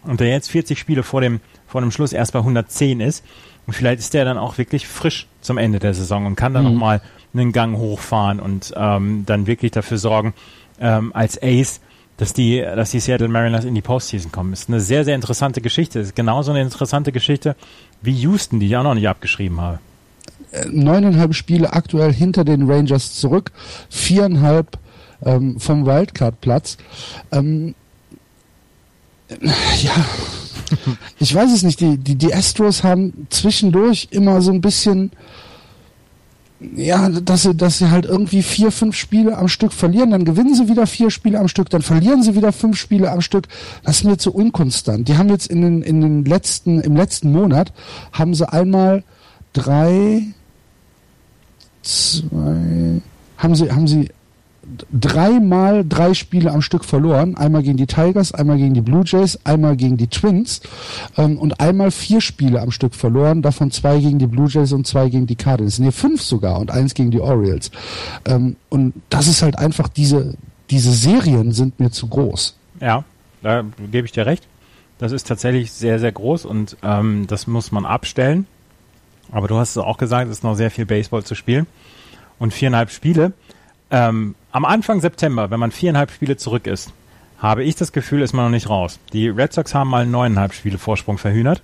und der jetzt 40 Spiele vor dem, vor dem Schluss erst bei 110 ist. Und vielleicht ist der dann auch wirklich frisch zum Ende der Saison und kann dann mhm. nochmal einen Gang hochfahren und ähm, dann wirklich dafür sorgen, ähm, als Ace, dass die, dass die Seattle Mariners in die Postseason kommen. Ist eine sehr, sehr interessante Geschichte. Ist genauso eine interessante Geschichte wie Houston, die ich auch noch nicht abgeschrieben habe. Äh, neuneinhalb Spiele aktuell hinter den Rangers zurück, viereinhalb ähm, vom Wildcard-Platz. Ähm, ja, ich weiß es nicht. Die, die, die Astros haben zwischendurch immer so ein bisschen, ja, dass sie, dass sie halt irgendwie vier, fünf Spiele am Stück verlieren, dann gewinnen sie wieder vier Spiele am Stück, dann verlieren sie wieder fünf Spiele am Stück. Das ist mir zu unkonstant. Die haben jetzt in den, in den letzten, im letzten Monat haben sie einmal drei, zwei, haben sie, haben sie dreimal drei Spiele am Stück verloren. Einmal gegen die Tigers, einmal gegen die Blue Jays, einmal gegen die Twins ähm, und einmal vier Spiele am Stück verloren, davon zwei gegen die Blue Jays und zwei gegen die Cardinals. Nee, fünf sogar und eins gegen die Orioles. Ähm, und das ist halt einfach, diese, diese Serien sind mir zu groß. Ja, da gebe ich dir recht. Das ist tatsächlich sehr, sehr groß und ähm, das muss man abstellen. Aber du hast es auch gesagt, es ist noch sehr viel Baseball zu spielen. Und viereinhalb Spiele ähm, am Anfang September, wenn man viereinhalb Spiele zurück ist, habe ich das Gefühl, ist man noch nicht raus. Die Red Sox haben mal neuneinhalb Spiele Vorsprung verhühnert.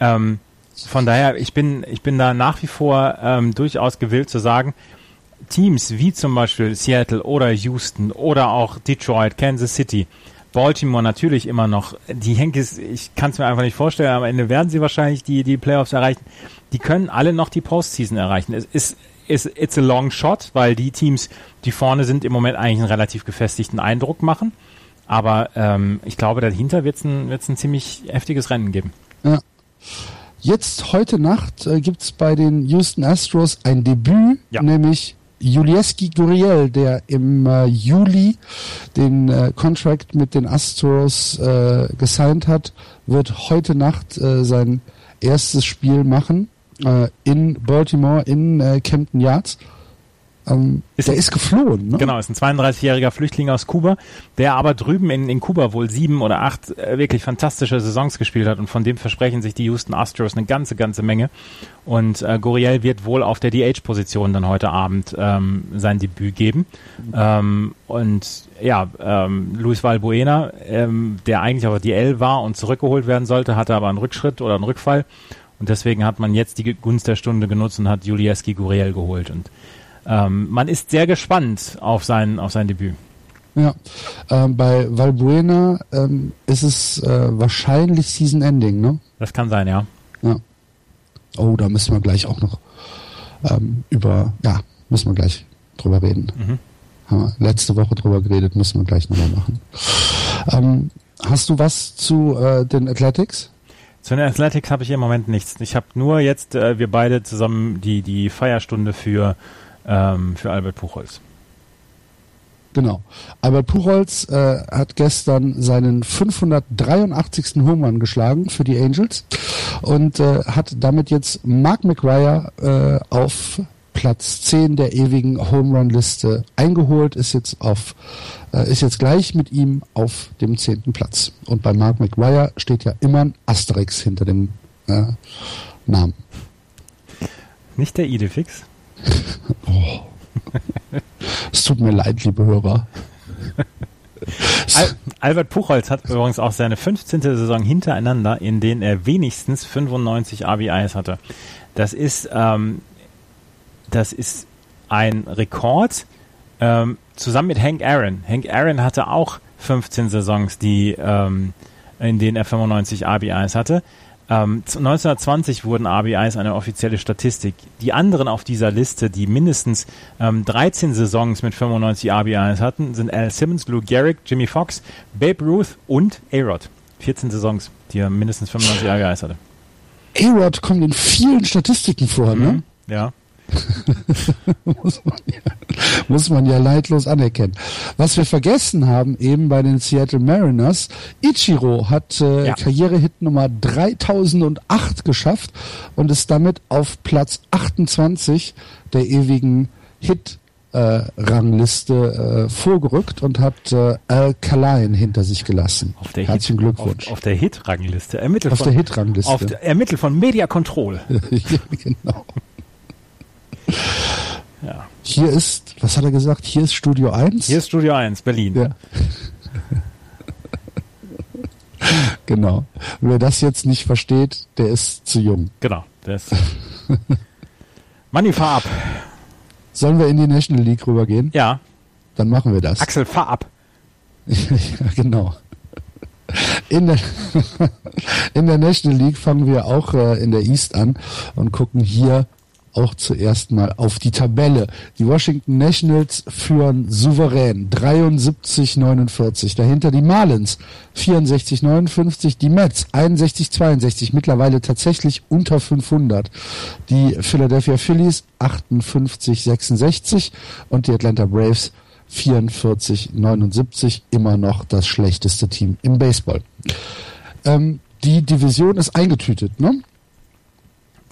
Ähm, von daher, ich bin, ich bin da nach wie vor ähm, durchaus gewillt zu sagen, Teams wie zum Beispiel Seattle oder Houston oder auch Detroit, Kansas City, Baltimore natürlich immer noch. Die Yankees, ich kann es mir einfach nicht vorstellen, am Ende werden sie wahrscheinlich die, die Playoffs erreichen. Die können alle noch die Postseason erreichen. Es ist ist it's a long shot, weil die Teams, die vorne sind, im Moment eigentlich einen relativ gefestigten Eindruck machen. Aber ähm, ich glaube, dahinter wird es ein, wird's ein ziemlich heftiges Rennen geben. Ja. Jetzt heute Nacht äh, gibt es bei den Houston Astros ein Debüt, ja. nämlich Julieski Guriel, der im äh, Juli den äh, Contract mit den Astros äh, gesigned hat, wird heute Nacht äh, sein erstes Spiel machen äh, in Baltimore, in äh, Camden Yards. ähm, ist der ist geflohen, ne? Genau, ist ein 32-jähriger Flüchtling aus Kuba, der aber drüben in, in Kuba wohl sieben oder acht äh, wirklich fantastische Saisons gespielt hat und von dem versprechen sich die Houston Astros eine ganze, ganze Menge. Und äh, Goriel wird wohl auf der DH-Position dann heute Abend ähm, sein Debüt geben. Ähm, und ja, ähm, Luis Valbuena, ähm, der eigentlich auf der DL war und zurückgeholt werden sollte, hatte aber einen Rückschritt oder einen Rückfall. Und deswegen hat man jetzt die Gunst der Stunde genutzt und hat Julieski Guriel geholt. Und ähm, man ist sehr gespannt auf sein, auf sein Debüt. Ja, ähm, bei Valbuena ähm, ist es äh, wahrscheinlich Season Ending, ne? Das kann sein, ja. Ja. Oh, da müssen wir gleich auch noch ähm, über, ja, müssen wir gleich drüber reden. Mhm. Haben wir letzte Woche drüber geredet, müssen wir gleich nochmal machen. Ähm, hast du was zu äh, den Athletics? Zu den Athletics habe ich im Moment nichts. Ich habe nur jetzt, äh, wir beide zusammen die, die Feierstunde für, ähm, für Albert Puchholz. Genau. Albert Puchholz äh, hat gestern seinen 583. Home geschlagen für die Angels und äh, hat damit jetzt Mark McGuire äh, auf Platz 10 der ewigen Home Run Liste eingeholt, ist jetzt auf äh, ist jetzt gleich mit ihm auf dem zehnten Platz. Und bei Mark McGuire steht ja immer ein Asterix hinter dem äh, Namen. Nicht der Idefix? oh. es tut mir leid, liebe Hörer. Al Albert Puchholz hat übrigens auch seine 15. Saison hintereinander, in denen er wenigstens 95 RBIs hatte. Das ist ähm, das ist ein Rekord ähm, zusammen mit Hank Aaron. Hank Aaron hatte auch 15 Saisons, die ähm, in denen er 95 RBIs hatte. Ähm, 1920 wurden RBIs eine offizielle Statistik. Die anderen auf dieser Liste, die mindestens ähm, 13 Saisons mit 95 RBIs hatten, sind Al Simmons, Lou Gehrig, Jimmy Fox, Babe Ruth und A-Rod. 14 Saisons, die er mindestens 95 RBIs hatte. A-Rod kommt in vielen Statistiken vor, ne? mhm, ne? Ja. Muss, man ja, muss man ja leidlos anerkennen. Was wir vergessen haben, eben bei den Seattle Mariners, Ichiro hat äh, ja. Karrierehit Nummer 3008 geschafft und ist damit auf Platz 28 der ewigen Hit äh, Rangliste äh, vorgerückt und hat äh, Al Kalain hinter sich gelassen. Auf der Herzlichen Hit, Glückwunsch. Auf, auf der Hit-Rangliste. Ermittelt auf von, der Hit-Rangliste. Ermittelt von Media Control. ja, genau. Ja. Hier ist, was hat er gesagt? Hier ist Studio 1? Hier ist Studio 1, Berlin. Ja. genau. Wer das jetzt nicht versteht, der ist zu jung. Genau. Der ist Manni, fahr ab. Sollen wir in die National League rübergehen? Ja. Dann machen wir das. Axel, fahr ab. ja, genau. In der, in der National League fangen wir auch äh, in der East an und gucken hier auch zuerst mal auf die Tabelle. Die Washington Nationals führen souverän 73-49. Dahinter die Marlins 64-59. Die Mets 61-62. Mittlerweile tatsächlich unter 500. Die Philadelphia Phillies 58-66 und die Atlanta Braves 44-79. Immer noch das schlechteste Team im Baseball. Ähm, die Division ist eingetütet, ne?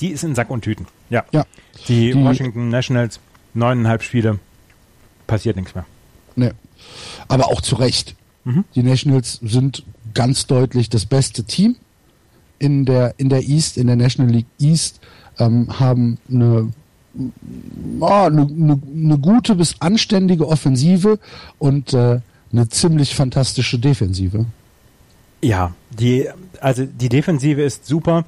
Die ist in Sack und Tüten. Ja. ja. Die, die Washington Nationals, neuneinhalb Spiele, passiert nichts mehr. Nee. Aber auch zu Recht. Mhm. Die Nationals sind ganz deutlich das beste Team in der, in der East, in der National League East, ähm, haben eine, oh, eine, eine, eine, gute bis anständige Offensive und äh, eine ziemlich fantastische Defensive. Ja, die, also die Defensive ist super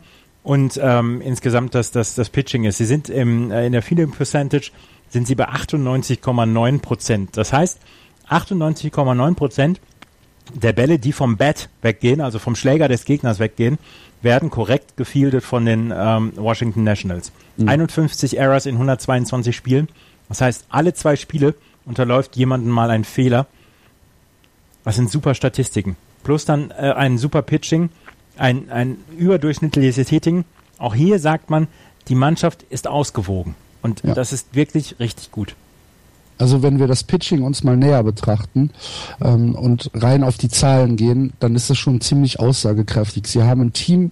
und ähm, insgesamt das, das, das Pitching ist. Sie sind im, äh, in der Fielding Percentage sind sie bei 98,9 Prozent. Das heißt, 98,9 Prozent der Bälle, die vom Bat weggehen, also vom Schläger des Gegners weggehen, werden korrekt gefieldet von den ähm, Washington Nationals. Mhm. 51 Errors in 122 Spielen. Das heißt, alle zwei Spiele unterläuft jemanden mal ein Fehler. Das sind super Statistiken. Plus dann äh, ein super Pitching ein, ein überdurchschnittliches Hitting. Auch hier sagt man, die Mannschaft ist ausgewogen. Und ja. das ist wirklich richtig gut. Also wenn wir das Pitching uns mal näher betrachten ähm, und rein auf die Zahlen gehen, dann ist das schon ziemlich aussagekräftig. Sie haben ein Team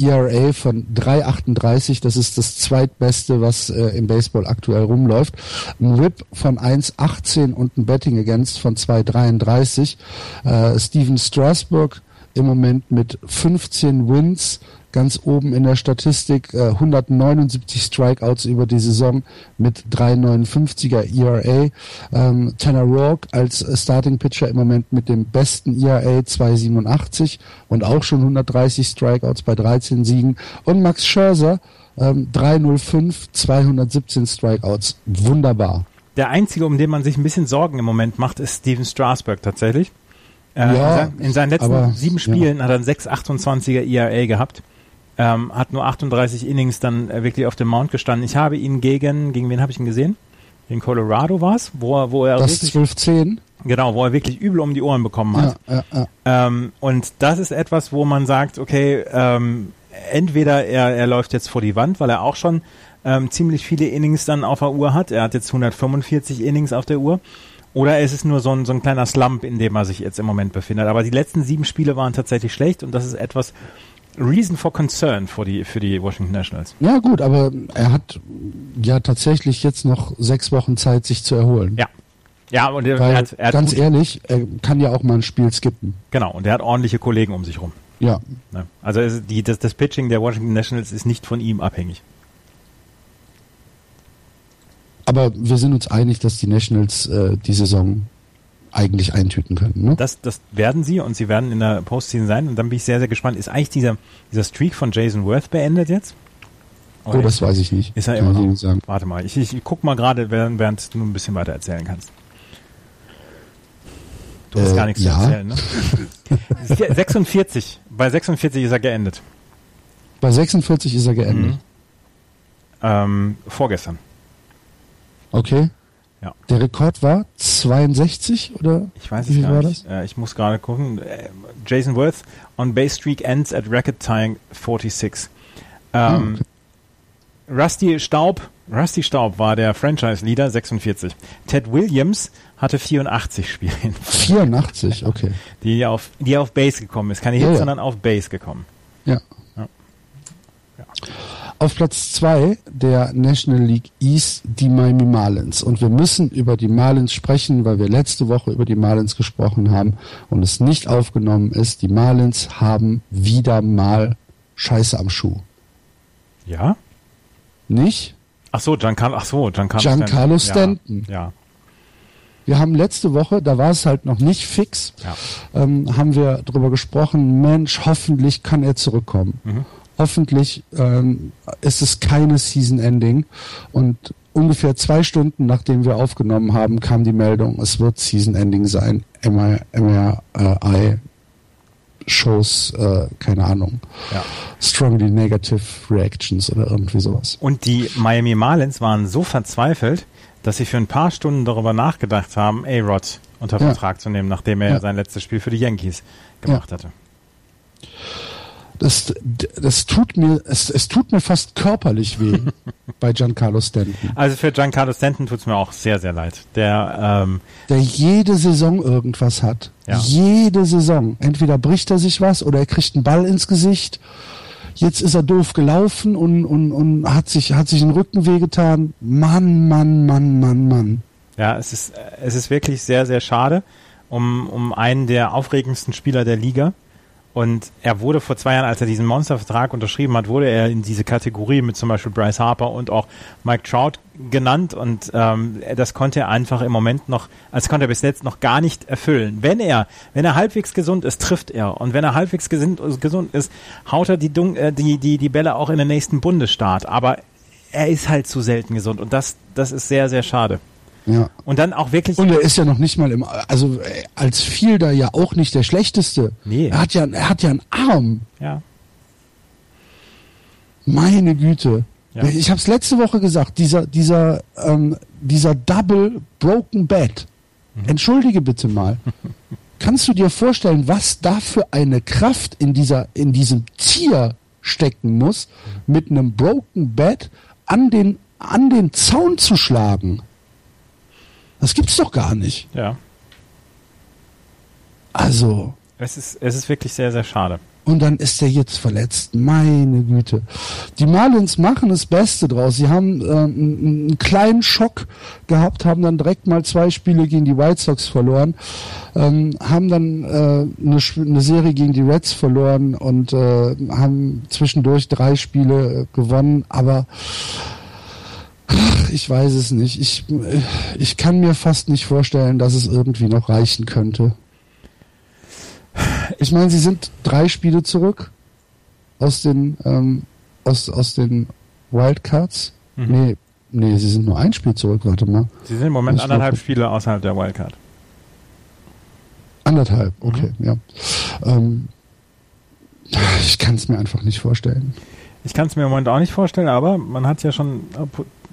ERA von 3,38, das ist das zweitbeste, was äh, im Baseball aktuell rumläuft. Ein Whip von 1,18 und ein Betting Against von 2,33. Äh, Steven Strasburg im Moment mit 15 Wins ganz oben in der Statistik, äh, 179 Strikeouts über die Saison mit 3,59er ERA. Ähm, Tanner Rourke als Starting Pitcher im Moment mit dem besten ERA 2,87 und auch schon 130 Strikeouts bei 13 Siegen. Und Max Scherzer ähm, 3,05, 217 Strikeouts. Wunderbar. Der einzige, um den man sich ein bisschen Sorgen im Moment macht, ist Steven Strasberg tatsächlich. Äh, Ja, in, seinen, in letzten sieben Spielen hat er einen 6,28er ERA gehabt. Ähm, hat nur 38 Innings dann äh, wirklich auf dem Mount gestanden. Ich habe ihn gegen, gegen wen habe ich ihn gesehen? Gegen Colorado war es, wo er, wo er Das wirklich, 12-10. genau, wo er wirklich übel um die Ohren bekommen hat. Ja, ja, ja. Ähm, und das ist etwas, wo man sagt, okay, ähm, entweder er, er läuft jetzt vor die Wand, weil er auch schon ähm, ziemlich viele Innings dann auf der Uhr hat. Er hat jetzt 145 Innings auf der Uhr. Oder es ist nur so ein, so ein kleiner Slump, in dem er sich jetzt im Moment befindet. Aber die letzten sieben Spiele waren tatsächlich schlecht und das ist etwas Reason for Concern für die, für die Washington Nationals. Ja gut, aber er hat ja tatsächlich jetzt noch sechs Wochen Zeit, sich zu erholen. Ja. Ja, und er, Weil, hat, er hat ganz gut, ehrlich, er kann ja auch mal ein Spiel skippen. genau, und er hat ordentliche Kollegen um sich rum. Ja, Ne? Also es, die, das, das Pitching der Washington Nationals ist nicht von ihm abhängig. Aber wir sind uns einig, dass die Nationals äh, die Saison eigentlich eintüten können. Ne? Das, das werden sie und sie werden in der Postseason sein. Und dann bin ich sehr, sehr gespannt. Ist eigentlich dieser, dieser Streak von Jason Worth beendet jetzt? Oh, das weiß ich nicht. Ist er immer noch? sagen. Warte mal, ich, ich, ich guck mal gerade, während, während du ein bisschen weiter erzählen kannst. Du hast Äh, gar nichts ja. zu erzählen, ne? 46. Bei 46 ist er geendet. Bei 46 ist er geendet. Mhm. Ähm, vorgestern. Okay. Ja. Der Rekord war 62 oder? Ich weiß Wie es gar war nicht. Äh, ich muss gerade gucken. Äh, Jason Worth on base streak ends at record tying 46. Ah, Ähm, Rusty Staub, Rusty Staub war der Franchise-Leader, 46. Ted Williams hatte 84 Spiele, 84, okay. die auf, die auf Base gekommen ist. Keine Hits, Ja, ja. sondern auf Base gekommen. Ja. Ja. Auf Platz zwei der National League East die Miami Marlins. Und wir müssen über die Marlins sprechen, weil wir letzte Woche über die Marlins gesprochen haben und es nicht aufgenommen ist. Die Marlins haben wieder mal Scheiße am Schuh. Ja? Nicht? Ach so, Giancarlo, ach so, Giancarlo, Giancarlo Stanton. Stanton. Ja, Wir haben letzte Woche, da war es halt noch nicht fix, ja. ähm, haben wir drüber gesprochen, Mensch, hoffentlich kann er zurückkommen. Mhm. Hoffentlich ähm, ist es keine Season Ending. Und ungefähr zwei Stunden nachdem wir aufgenommen haben, kam die Meldung, es wird Season Ending sein. MRI, shows, äh, keine Ahnung, ja. strongly negative reactions oder irgendwie sowas. Und die Miami Marlins waren so verzweifelt, dass sie für ein paar Stunden darüber nachgedacht haben, A-Rod unter Ja. Vertrag zu nehmen, nachdem er Ja. sein letztes Spiel für die Yankees gemacht hatte. Das, das tut mir, es, es tut mir fast körperlich weh bei Giancarlo Stanton. Also für Giancarlo Stanton tut's mir auch sehr, sehr leid. Der, ähm, der jede Saison irgendwas hat. Ja. Jede Saison. Entweder bricht er sich was oder er kriegt einen Ball ins Gesicht. Jetzt ist er doof gelaufen und, und, und hat sich, hat sich den Rücken wehgetan. Mann, Mann, Mann, Mann, Mann. ja, es ist, es ist wirklich sehr, sehr schade um, um einen der aufregendsten Spieler der Liga. Und er wurde vor zwei Jahren, als er diesen Monstervertrag unterschrieben hat, wurde er in diese Kategorie mit zum Beispiel Bryce Harper und auch Mike Trout genannt. Und ähm, das konnte er einfach im Moment noch, als konnte er bis jetzt noch gar nicht erfüllen. Wenn er, wenn er halbwegs gesund ist, trifft er. Und wenn er halbwegs gesund, gesund ist, haut er die, Dun äh, die, die, die Bälle auch in den nächsten Bundesstaat. Aber er ist halt zu selten gesund. Und das, das ist sehr, sehr schade. Ja. Und dann auch wirklich. Und er ist ja noch nicht mal im, also als Fielder ja auch nicht der schlechteste. Nee. Er hat ja, er hat ja einen Arm. ja. Meine Güte. Ja. Ich habe es letzte Woche gesagt, dieser, dieser, ähm, dieser Double Broken Bat. Mhm. Entschuldige bitte mal. Kannst du dir vorstellen, was da für eine Kraft in dieser, in diesem Tier stecken muss, mit einem Broken Bat an den, an den Zaun zu schlagen? Das gibt's doch gar nicht. Ja. Also. Es ist, es ist wirklich sehr, sehr schade. Und dann ist er jetzt verletzt. Meine Güte. Die Marlins machen das Beste draus. Sie haben äh, einen, einen kleinen Schock gehabt, haben dann direkt mal zwei Spiele gegen die White Sox verloren, ähm, haben dann äh, eine, eine, Serie gegen die Reds verloren und äh, haben zwischendurch drei Spiele gewonnen. Aber ich weiß es nicht. Ich, ich kann mir fast nicht vorstellen, dass es irgendwie noch reichen könnte. Ich meine, sie sind drei Spiele zurück aus den ähm, aus, aus den Wildcards. Mhm. Nee, nee, sie sind nur ein Spiel zurück, warte mal. Sie sind im Moment anderthalb Spiele außerhalb der Wildcard. Anderthalb, okay, mhm. ja. Ähm, ich kann es mir einfach nicht vorstellen. Ich kann es mir im Moment auch nicht vorstellen, aber man hat ja schon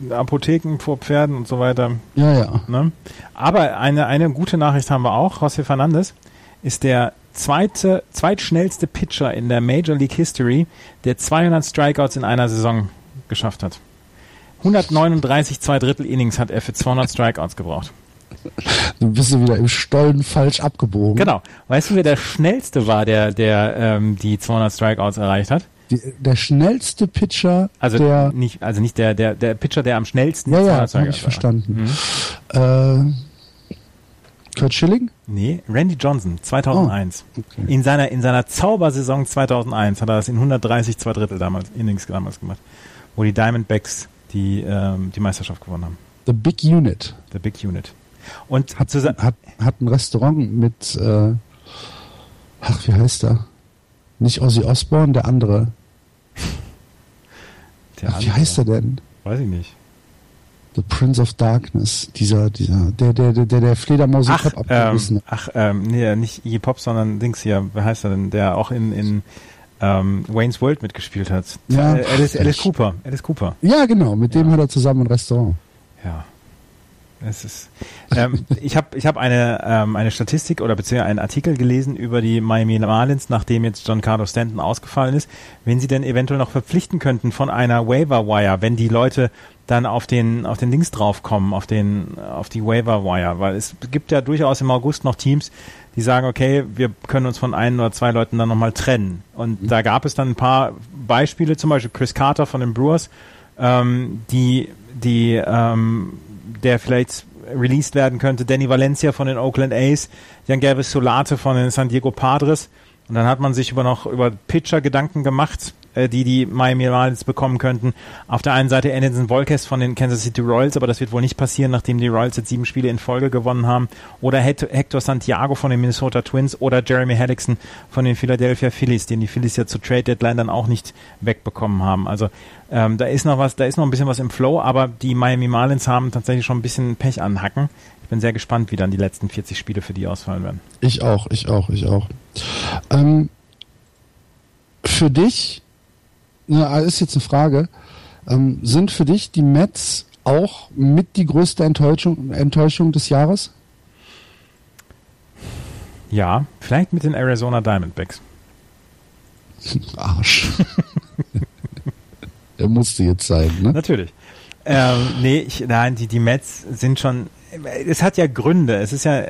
Apotheken vor Pferden und so weiter. Ja, ja. Ne? Aber eine, eine gute Nachricht haben wir auch. José Fernandes ist der zweite, zweitschnellste Pitcher in der Major League History, der 200 Strikeouts in einer Saison geschafft hat. 139 zwei Drittel Innings hat er für 200 Strikeouts gebraucht. Du bist wieder im Stollen falsch abgebogen. Genau. Weißt du, wer der schnellste war, der, der ähm, die 200 Strikeouts erreicht hat? Die, der schnellste Pitcher, also der nicht, also nicht der, der, der Pitcher, der am schnellsten ja, ja, habe ich verstanden. Mhm. Äh, Kurt Schilling? Nee, Randy Johnson, 2001. Oh, okay. In seiner, in seiner Zaubersaison 2001 hat er das in 130 zwei Drittel damals, Innings damals gemacht, wo die Diamondbacks die, ähm, die Meisterschaft gewonnen haben. The Big Unit. The Big Unit. Und hat, hat, hat ein Restaurant mit, äh, ach, wie heißt er? Nicht Ozzy Osbourne, der andere. Ach. Wie heißt er denn? Weiß ich nicht. The Prince of Darkness, dieser, dieser, der, der, der, der Fledermaus im Kopf abgerissen ähm, Ach, ähm, nee, nicht Iggy Pop, sondern Dings hier, wer heißt er denn, der auch in, in ähm, Wayne's World mitgespielt hat. Ja, Alice, Alice Cooper. Alice Cooper. Ja, genau, mit dem hat er zusammen ein Restaurant. Ja. Es ist, ähm, ich habe ich hab eine, ähm, eine Statistik oder beziehungsweise einen Artikel gelesen über die Miami Marlins, nachdem jetzt John Carlos Stanton ausgefallen ist, wenn sie denn eventuell noch verpflichten könnten von einer Waiver Wire, wenn die Leute dann auf den auf den Links draufkommen, auf den auf die Waiver Wire, weil es gibt ja durchaus im August noch Teams, die sagen, okay, wir können uns von ein oder zwei Leuten dann nochmal trennen. Und mhm. da gab es dann ein paar Beispiele, zum Beispiel Chris Carter von den Brewers, ähm, die die ähm, der vielleicht released werden könnte. Danny Valencia von den Oakland A's, Jan Gervis Solate von den San Diego Padres. Und dann hat man sich über noch über Pitcher Gedanken gemacht, äh, die die Miami Marlins bekommen könnten. Auf der einen Seite Anderson Volquez von den Kansas City Royals, aber das wird wohl nicht passieren, nachdem die Royals jetzt sieben Spiele in Folge gewonnen haben. Oder Hector Santiago von den Minnesota Twins oder Jeremy Hellickson von den Philadelphia Phillies, den die Phillies ja zur Trade Deadline dann auch nicht wegbekommen haben. Also ähm, da ist noch was, da ist noch ein bisschen was im Flow, aber die Miami Marlins haben tatsächlich schon ein bisschen Pech an Hacken. Ich bin sehr gespannt, wie dann die letzten 40 Spiele für die ausfallen werden. Ich auch, ich auch, ich auch. Ähm, für dich na, ist jetzt eine Frage. Ähm, sind für dich die Mets auch mit die größte Enttäuschung, Enttäuschung des Jahres? Ja, vielleicht mit den Arizona Diamondbacks. Arsch. Der musste jetzt sein, ne? Natürlich. Ähm, nee, ich, nein, die, die Mets sind schon. Es hat ja Gründe. Es ist ja,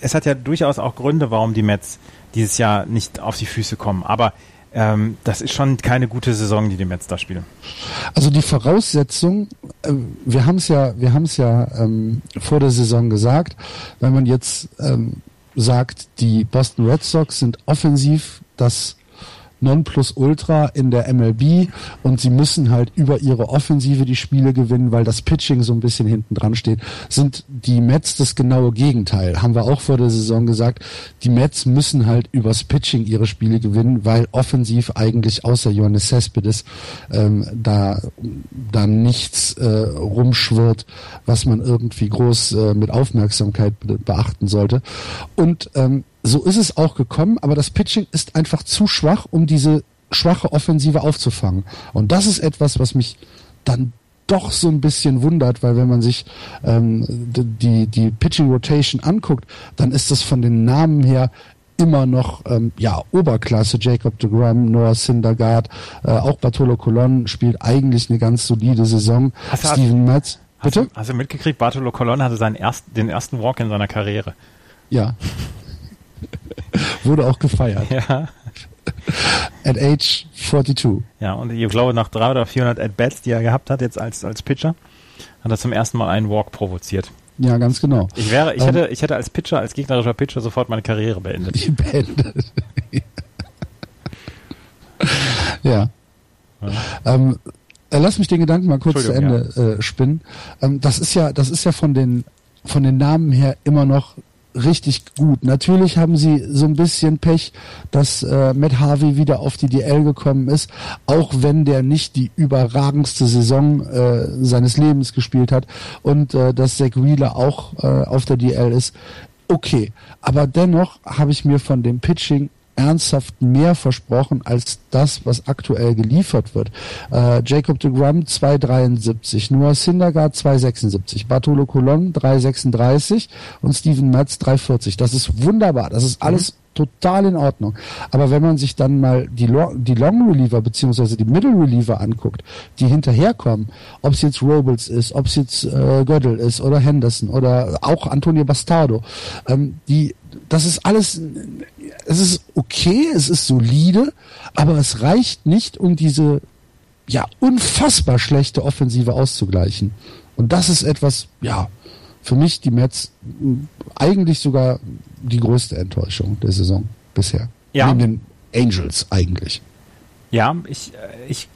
es hat ja durchaus auch Gründe, warum die Mets dieses Jahr nicht auf die Füße kommen. Aber ähm, das ist schon keine gute Saison, die die Mets da spielen. Also die Voraussetzung, äh, wir haben es ja, wir haben es ja ähm, vor der Saison gesagt, wenn man jetzt ähm, sagt, die Boston Red Sox sind offensiv das Nonplusultra in der MLB und sie müssen halt über ihre Offensive die Spiele gewinnen, weil das Pitching so ein bisschen hinten dran steht, sind die Mets das genaue Gegenteil. Haben wir auch vor der Saison gesagt, die Mets müssen halt übers Pitching ihre Spiele gewinnen, weil offensiv eigentlich außer Johannes Cespedes ähm, da, da nichts äh, rumschwirrt, was man irgendwie groß äh, mit Aufmerksamkeit beachten sollte. Und ähm, so ist es auch gekommen, aber das Pitching ist einfach zu schwach, um diese schwache Offensive aufzufangen. Und das ist etwas, was mich dann doch so ein bisschen wundert, weil wenn man sich ähm, die, die Pitching Rotation anguckt, dann ist das von den Namen her immer noch ähm, ja Oberklasse. Jacob de Graham, Noah Syndergaard, äh, auch Bartolo Colon spielt eigentlich eine ganz solide Saison. Hast Steven Metz. Bitte? Hast du, hast du mitgekriegt, Bartolo Colon hatte seinen ersten, den ersten Walk in seiner Karriere. Ja. Wurde auch gefeiert. Ja. At age 42. Ja, und ich glaube, nach 300 oder 400 At-Bats, die er gehabt hat, jetzt als, als Pitcher, hat er zum ersten Mal einen Walk provoziert. Ja, ganz genau. Ich wäre, ich ähm, hätte, ich hätte als Pitcher, als gegnerischer Pitcher sofort meine Karriere beendet. Beendet. ja. ja. Ähm, äh, lass mich den Gedanken mal kurz zu Ende ja. äh, spinnen. Ähm, das ist ja, das ist ja von den, von den Namen her immer noch richtig gut. Natürlich haben sie so ein bisschen Pech, dass äh, Matt Harvey wieder auf die DL gekommen ist, auch wenn der nicht die überragendste Saison äh, seines Lebens gespielt hat und äh, dass Zach Wheeler auch äh, auf der DL ist. Okay, aber dennoch habe ich mir von dem Pitching ernsthaft mehr versprochen als das, was aktuell geliefert wird. Äh, Jacob de Grum 2,73, Noah Syndergaard 2,76, Bartolo Colon 3,36 und Steven Metz 3,40. Das ist wunderbar. Das ist alles mhm total in Ordnung. Aber wenn man sich dann mal die, Long, die Long Reliever beziehungsweise die Middle Reliever anguckt, die hinterherkommen, ob es jetzt Robles ist, ob es jetzt äh, Gödel ist oder Henderson oder auch Antonio Bastardo, ähm, die das ist alles, es ist okay, es ist solide, aber es reicht nicht, um diese ja unfassbar schlechte Offensive auszugleichen. Und das ist etwas, ja, für mich die Mets eigentlich sogar die größte Enttäuschung der Saison bisher. Ja. Neben den Angels eigentlich. Ja, ich, äh, ich,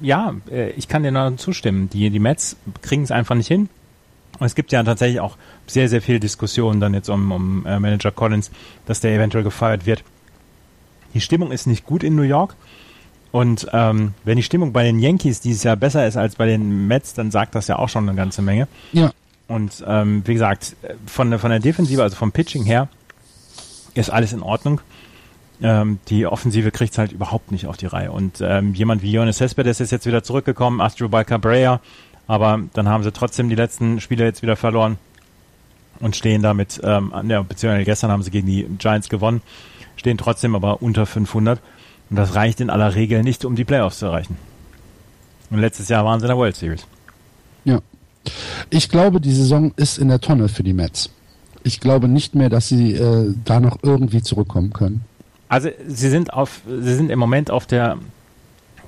ja, äh, ich kann dir nur zustimmen. Die, die Mets kriegen es einfach nicht hin. Und es gibt ja tatsächlich auch sehr, sehr viel Diskussionen dann jetzt um, um äh, Manager Collins, dass der eventuell gefeuert wird. Die Stimmung ist nicht gut in New York. Und ähm, wenn die Stimmung bei den Yankees dieses Jahr besser ist als bei den Mets, dann sagt das ja auch schon eine ganze Menge. Ja. Und ähm, wie gesagt, von, der von der Defensive, also vom Pitching her, ist alles in Ordnung. Ähm, die Offensive kriegt es halt überhaupt nicht auf die Reihe. Und ähm, jemand wie Jonas Cespedes ist jetzt wieder zurückgekommen, Astro Cabrera, aber dann haben sie trotzdem die letzten Spiele jetzt wieder verloren und stehen damit, ähm, ja, beziehungsweise gestern haben sie gegen die Giants gewonnen, stehen trotzdem aber unter 500 und das reicht in aller Regel nicht, um die Playoffs zu erreichen. Und letztes Jahr waren sie in der World Series. Ja. Ich glaube, die Saison ist in der Tonne für die Mets. Ich glaube nicht mehr, dass sie äh, da noch irgendwie zurückkommen können. Also sie sind auf, sie sind im Moment auf der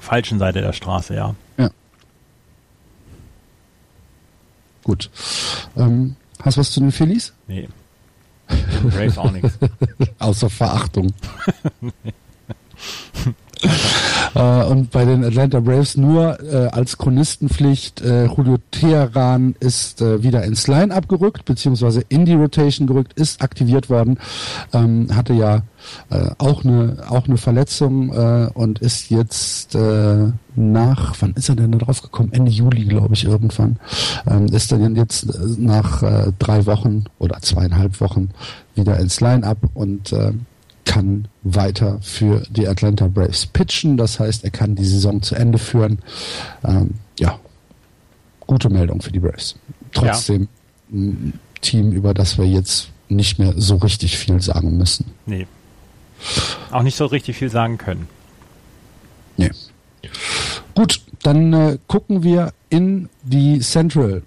falschen Seite der Straße, ja. Ja. Gut. Ähm, hast du was zu den Phillies? Nee. Braves auch nichts. Außer Verachtung. Äh, und bei den Atlanta Braves nur äh, als Chronistenpflicht, äh, Julio Teheran ist äh, wieder ins Line abgerückt, beziehungsweise in die Rotation gerückt, ist aktiviert worden, ähm, hatte ja äh, auch eine auch eine Verletzung äh, und ist jetzt äh, nach, wann ist er denn da drauf gekommen? Ende Juli, glaube ich, irgendwann. Ähm, ist dann jetzt äh, nach äh, drei Wochen oder zweieinhalb Wochen wieder ins Line-Up und äh, kann weiter für die Atlanta Braves pitchen. Das heißt, er kann die Saison zu Ende führen. Ähm, ja, gute Meldung für die Braves. Trotzdem ja. ein Team, über das wir jetzt nicht mehr so richtig viel sagen müssen. Nee. Auch nicht so richtig viel sagen können. Nee. Gut, dann äh, gucken wir in die Central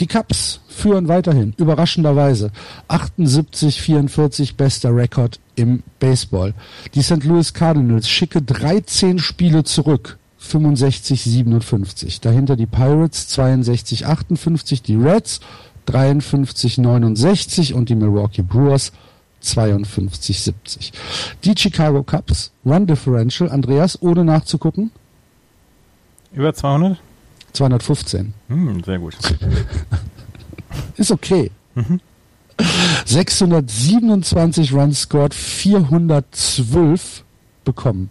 die Cubs führen weiterhin, überraschenderweise. 78-44 bester Rekord im Baseball. Die St. Louis Cardinals schicke 13 Spiele zurück. 65-57. Dahinter die Pirates 62-58, die Reds 53-69 und die Milwaukee Brewers 52-70. Die Chicago Cubs, Run Differential, Andreas, ohne nachzugucken? Über 200? 215. Hm, sehr gut. Ist okay. Mhm. 627 Runs scored, 412 bekommen.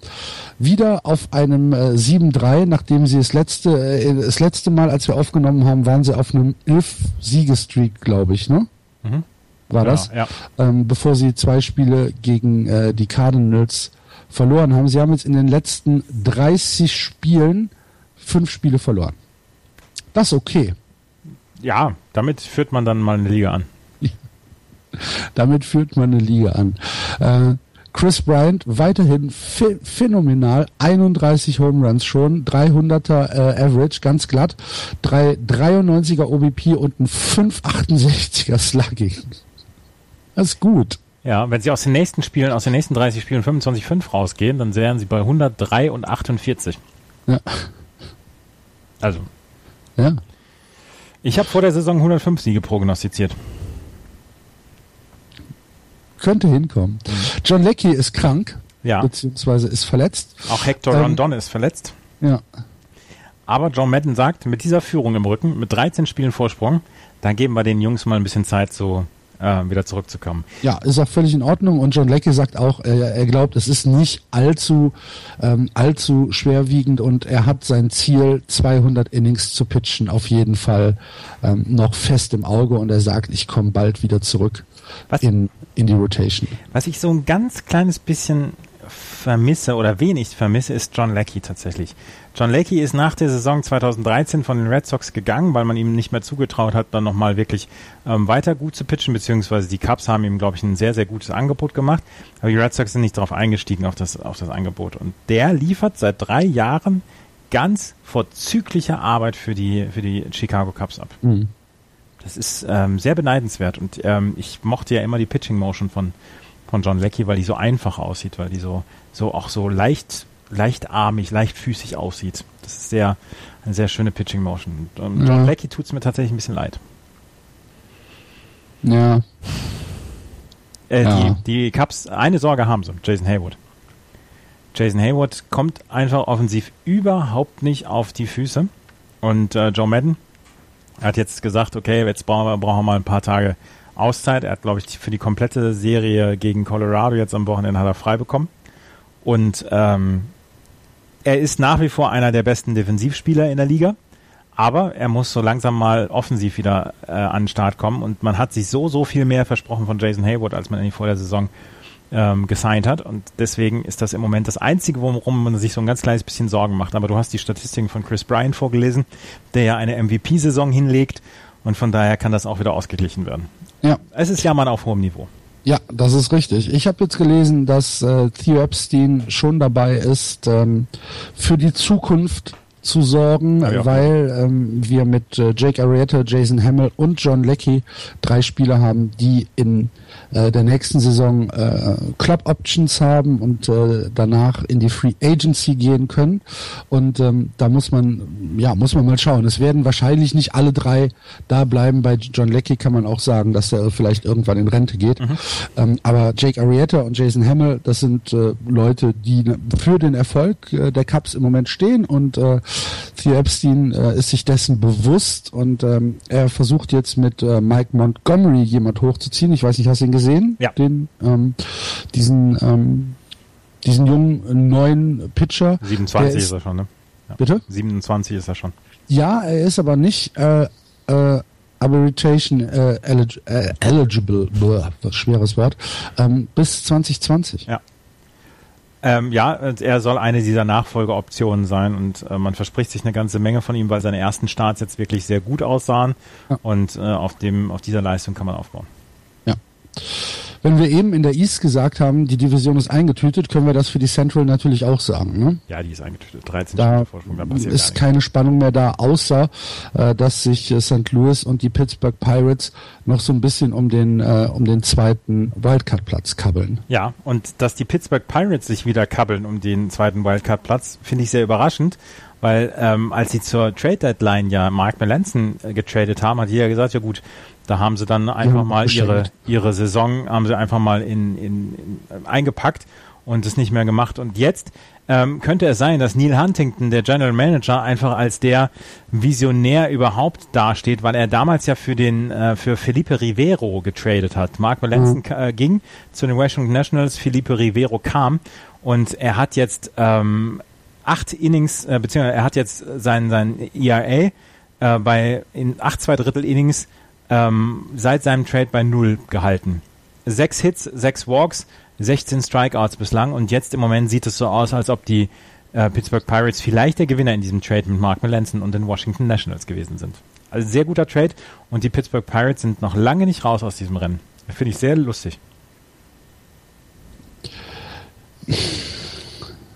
Wieder auf einem äh, 7-3, nachdem sie das letzte, äh, das letzte Mal, als wir aufgenommen haben, waren sie auf einem 11-Siegestreak, glaube ich, ne? Mhm. War ja, das? Ja. Ähm, bevor sie zwei Spiele gegen äh, die Cardinals verloren haben. Sie haben jetzt in den letzten 30 Spielen fünf Spiele verloren. Das ist okay. Ja, damit führt man dann mal eine Liga an. damit führt man eine Liga an. Äh, Chris Bryant weiterhin phänomenal, 31 Home Runs schon, 300er äh, Average, ganz glatt, 3, 93er OBP und ein 568er Slugging. Das ist gut. Ja, wenn sie aus den nächsten Spielen, aus den nächsten 30 Spielen 25-5 rausgehen, dann wären sie bei 103 und 48. Ja. Also. Ja. Ich habe vor der Saison 105 Siege prognostiziert. Könnte hinkommen. Mhm. John Leckie ist krank. Ja. Beziehungsweise ist verletzt. Auch Hector ähm, Rondon ist verletzt. Ja. Aber John Madden sagt, mit dieser Führung im Rücken, mit 13 Spielen Vorsprung, dann geben wir den Jungs mal ein bisschen Zeit, so äh, wieder zurückzukommen. Ja, ist auch völlig in Ordnung. Und John Leckie sagt auch, er, er glaubt, es ist nicht allzu, ähm, allzu schwerwiegend und er hat sein Ziel, 200 Innings zu pitchen, auf jeden Fall ähm, noch fest im Auge. Und er sagt, ich komme bald wieder zurück was, in, in die Rotation. Was ich so ein ganz kleines bisschen vermisse oder wenig vermisse, ist John Leckie tatsächlich. John Leckie ist nach der Saison 2013 von den Red Sox gegangen, weil man ihm nicht mehr zugetraut hat, dann nochmal wirklich ähm, weiter gut zu pitchen, beziehungsweise die Cubs haben ihm, glaube ich, ein sehr, sehr gutes Angebot gemacht. Aber die Red Sox sind nicht darauf eingestiegen, auf das, auf das Angebot. Und der liefert seit drei Jahren ganz vorzügliche Arbeit für die, für die Chicago Cubs ab. Mhm. Das ist ähm, sehr beneidenswert und ähm, ich mochte ja immer die Pitching Motion von, von John Leckie, weil die so einfach aussieht, weil die so, so auch so leicht leichtarmig, leichtfüßig aussieht. Das ist sehr, eine sehr schöne Pitching Motion. Und John ja. Leckie tut es mir tatsächlich ein bisschen leid. Ja. Äh, ja. Die, die Cubs, eine Sorge haben sie, Jason Haywood. Jason Haywood kommt einfach offensiv überhaupt nicht auf die Füße. Und äh, Joe Madden hat jetzt gesagt, okay, jetzt brauchen wir, brauchen wir mal ein paar Tage Auszeit. Er hat, glaube ich, für die komplette Serie gegen Colorado jetzt am Wochenende hat er frei bekommen. Und ähm, er ist nach wie vor einer der besten Defensivspieler in der Liga, aber er muss so langsam mal offensiv wieder äh, an den Start kommen und man hat sich so, so viel mehr versprochen von Jason Hayward, als man in vor der Saison ähm, gesigned hat und deswegen ist das im Moment das Einzige, worum man sich so ein ganz kleines bisschen Sorgen macht. Aber du hast die Statistiken von Chris Bryant vorgelesen, der ja eine MVP-Saison hinlegt und von daher kann das auch wieder ausgeglichen werden. Ja. Es ist ja mal auf hohem Niveau. Ja, das ist richtig. Ich habe jetzt gelesen, dass äh, Theo Epstein schon dabei ist, ähm, für die Zukunft zu sorgen, ja, ja. weil ähm, wir mit äh, Jake Arrieta, Jason Hamill und John Leckie drei Spieler haben, die in äh, der nächsten Saison äh, Club Options haben und äh, danach in die Free Agency gehen können. Und ähm, da muss man, ja, muss man mal schauen. Es werden wahrscheinlich nicht alle drei da bleiben. Bei John Leckie kann man auch sagen, dass er vielleicht irgendwann in Rente geht. Mhm. Ähm, aber Jake Arrieta und Jason Hamill, das sind äh, Leute, die für den Erfolg äh, der Cups im Moment stehen und äh, Theo Epstein äh, ist sich dessen bewusst und ähm, er versucht jetzt mit äh, Mike Montgomery jemand hochzuziehen. Ich weiß nicht, hast du ihn gesehen? Ja. Den, ähm, diesen, ähm, diesen jungen neuen Pitcher. 27 ist, ist, er schon, ne? Ja. Bitte? 27 ist er schon. Ja, er ist aber nicht äh, äh, Arbitration äh, elig äh, eligible, boah, was schweres Wort, ähm, bis 2020. Ja. Ähm, ja, er soll eine dieser Nachfolgeoptionen sein und äh, man verspricht sich eine ganze Menge von ihm, weil seine ersten Starts jetzt wirklich sehr gut aussahen ja. und äh, auf dem auf dieser Leistung kann man aufbauen. Wenn wir eben in der East gesagt haben, die Division ist eingetütet, können wir das für die Central natürlich auch sagen. Ne? Ja, die ist eingetütet. 13 da Vorsprung, da ist keine Spannung mehr da, außer äh, dass sich äh, St. Louis und die Pittsburgh Pirates noch so ein bisschen um den äh, um den zweiten Wildcard-Platz kabbeln. Ja, und dass die Pittsburgh Pirates sich wieder kabbeln um den zweiten Wildcard-Platz, finde ich sehr überraschend. Weil ähm, als sie zur Trade Deadline ja Mark Melanson äh, getradet haben, hat jeder gesagt, ja gut, da haben sie dann einfach ja, mal ihre, ihre Saison, haben sie einfach mal in, in, in, eingepackt und es nicht mehr gemacht. Und jetzt ähm, könnte es sein, dass Neil Huntington, der General Manager, einfach als der Visionär überhaupt dasteht, weil er damals ja für den äh, für Felipe Rivero getradet hat. Mark Melanson mhm. äh, ging zu den Washington Nationals, Felipe Rivero kam und er hat jetzt ähm, acht Innings, äh, beziehungsweise er hat jetzt sein, sein ERA äh, bei in acht zwei Drittel Innings ähm, seit seinem Trade bei null gehalten. Sechs Hits, sechs Walks, 16 Strikeouts bislang und jetzt im Moment sieht es so aus, als ob die äh, Pittsburgh Pirates vielleicht der Gewinner in diesem Trade mit Mark Melanson und den Washington Nationals gewesen sind. Also sehr guter Trade und die Pittsburgh Pirates sind noch lange nicht raus aus diesem Rennen. Finde ich sehr lustig.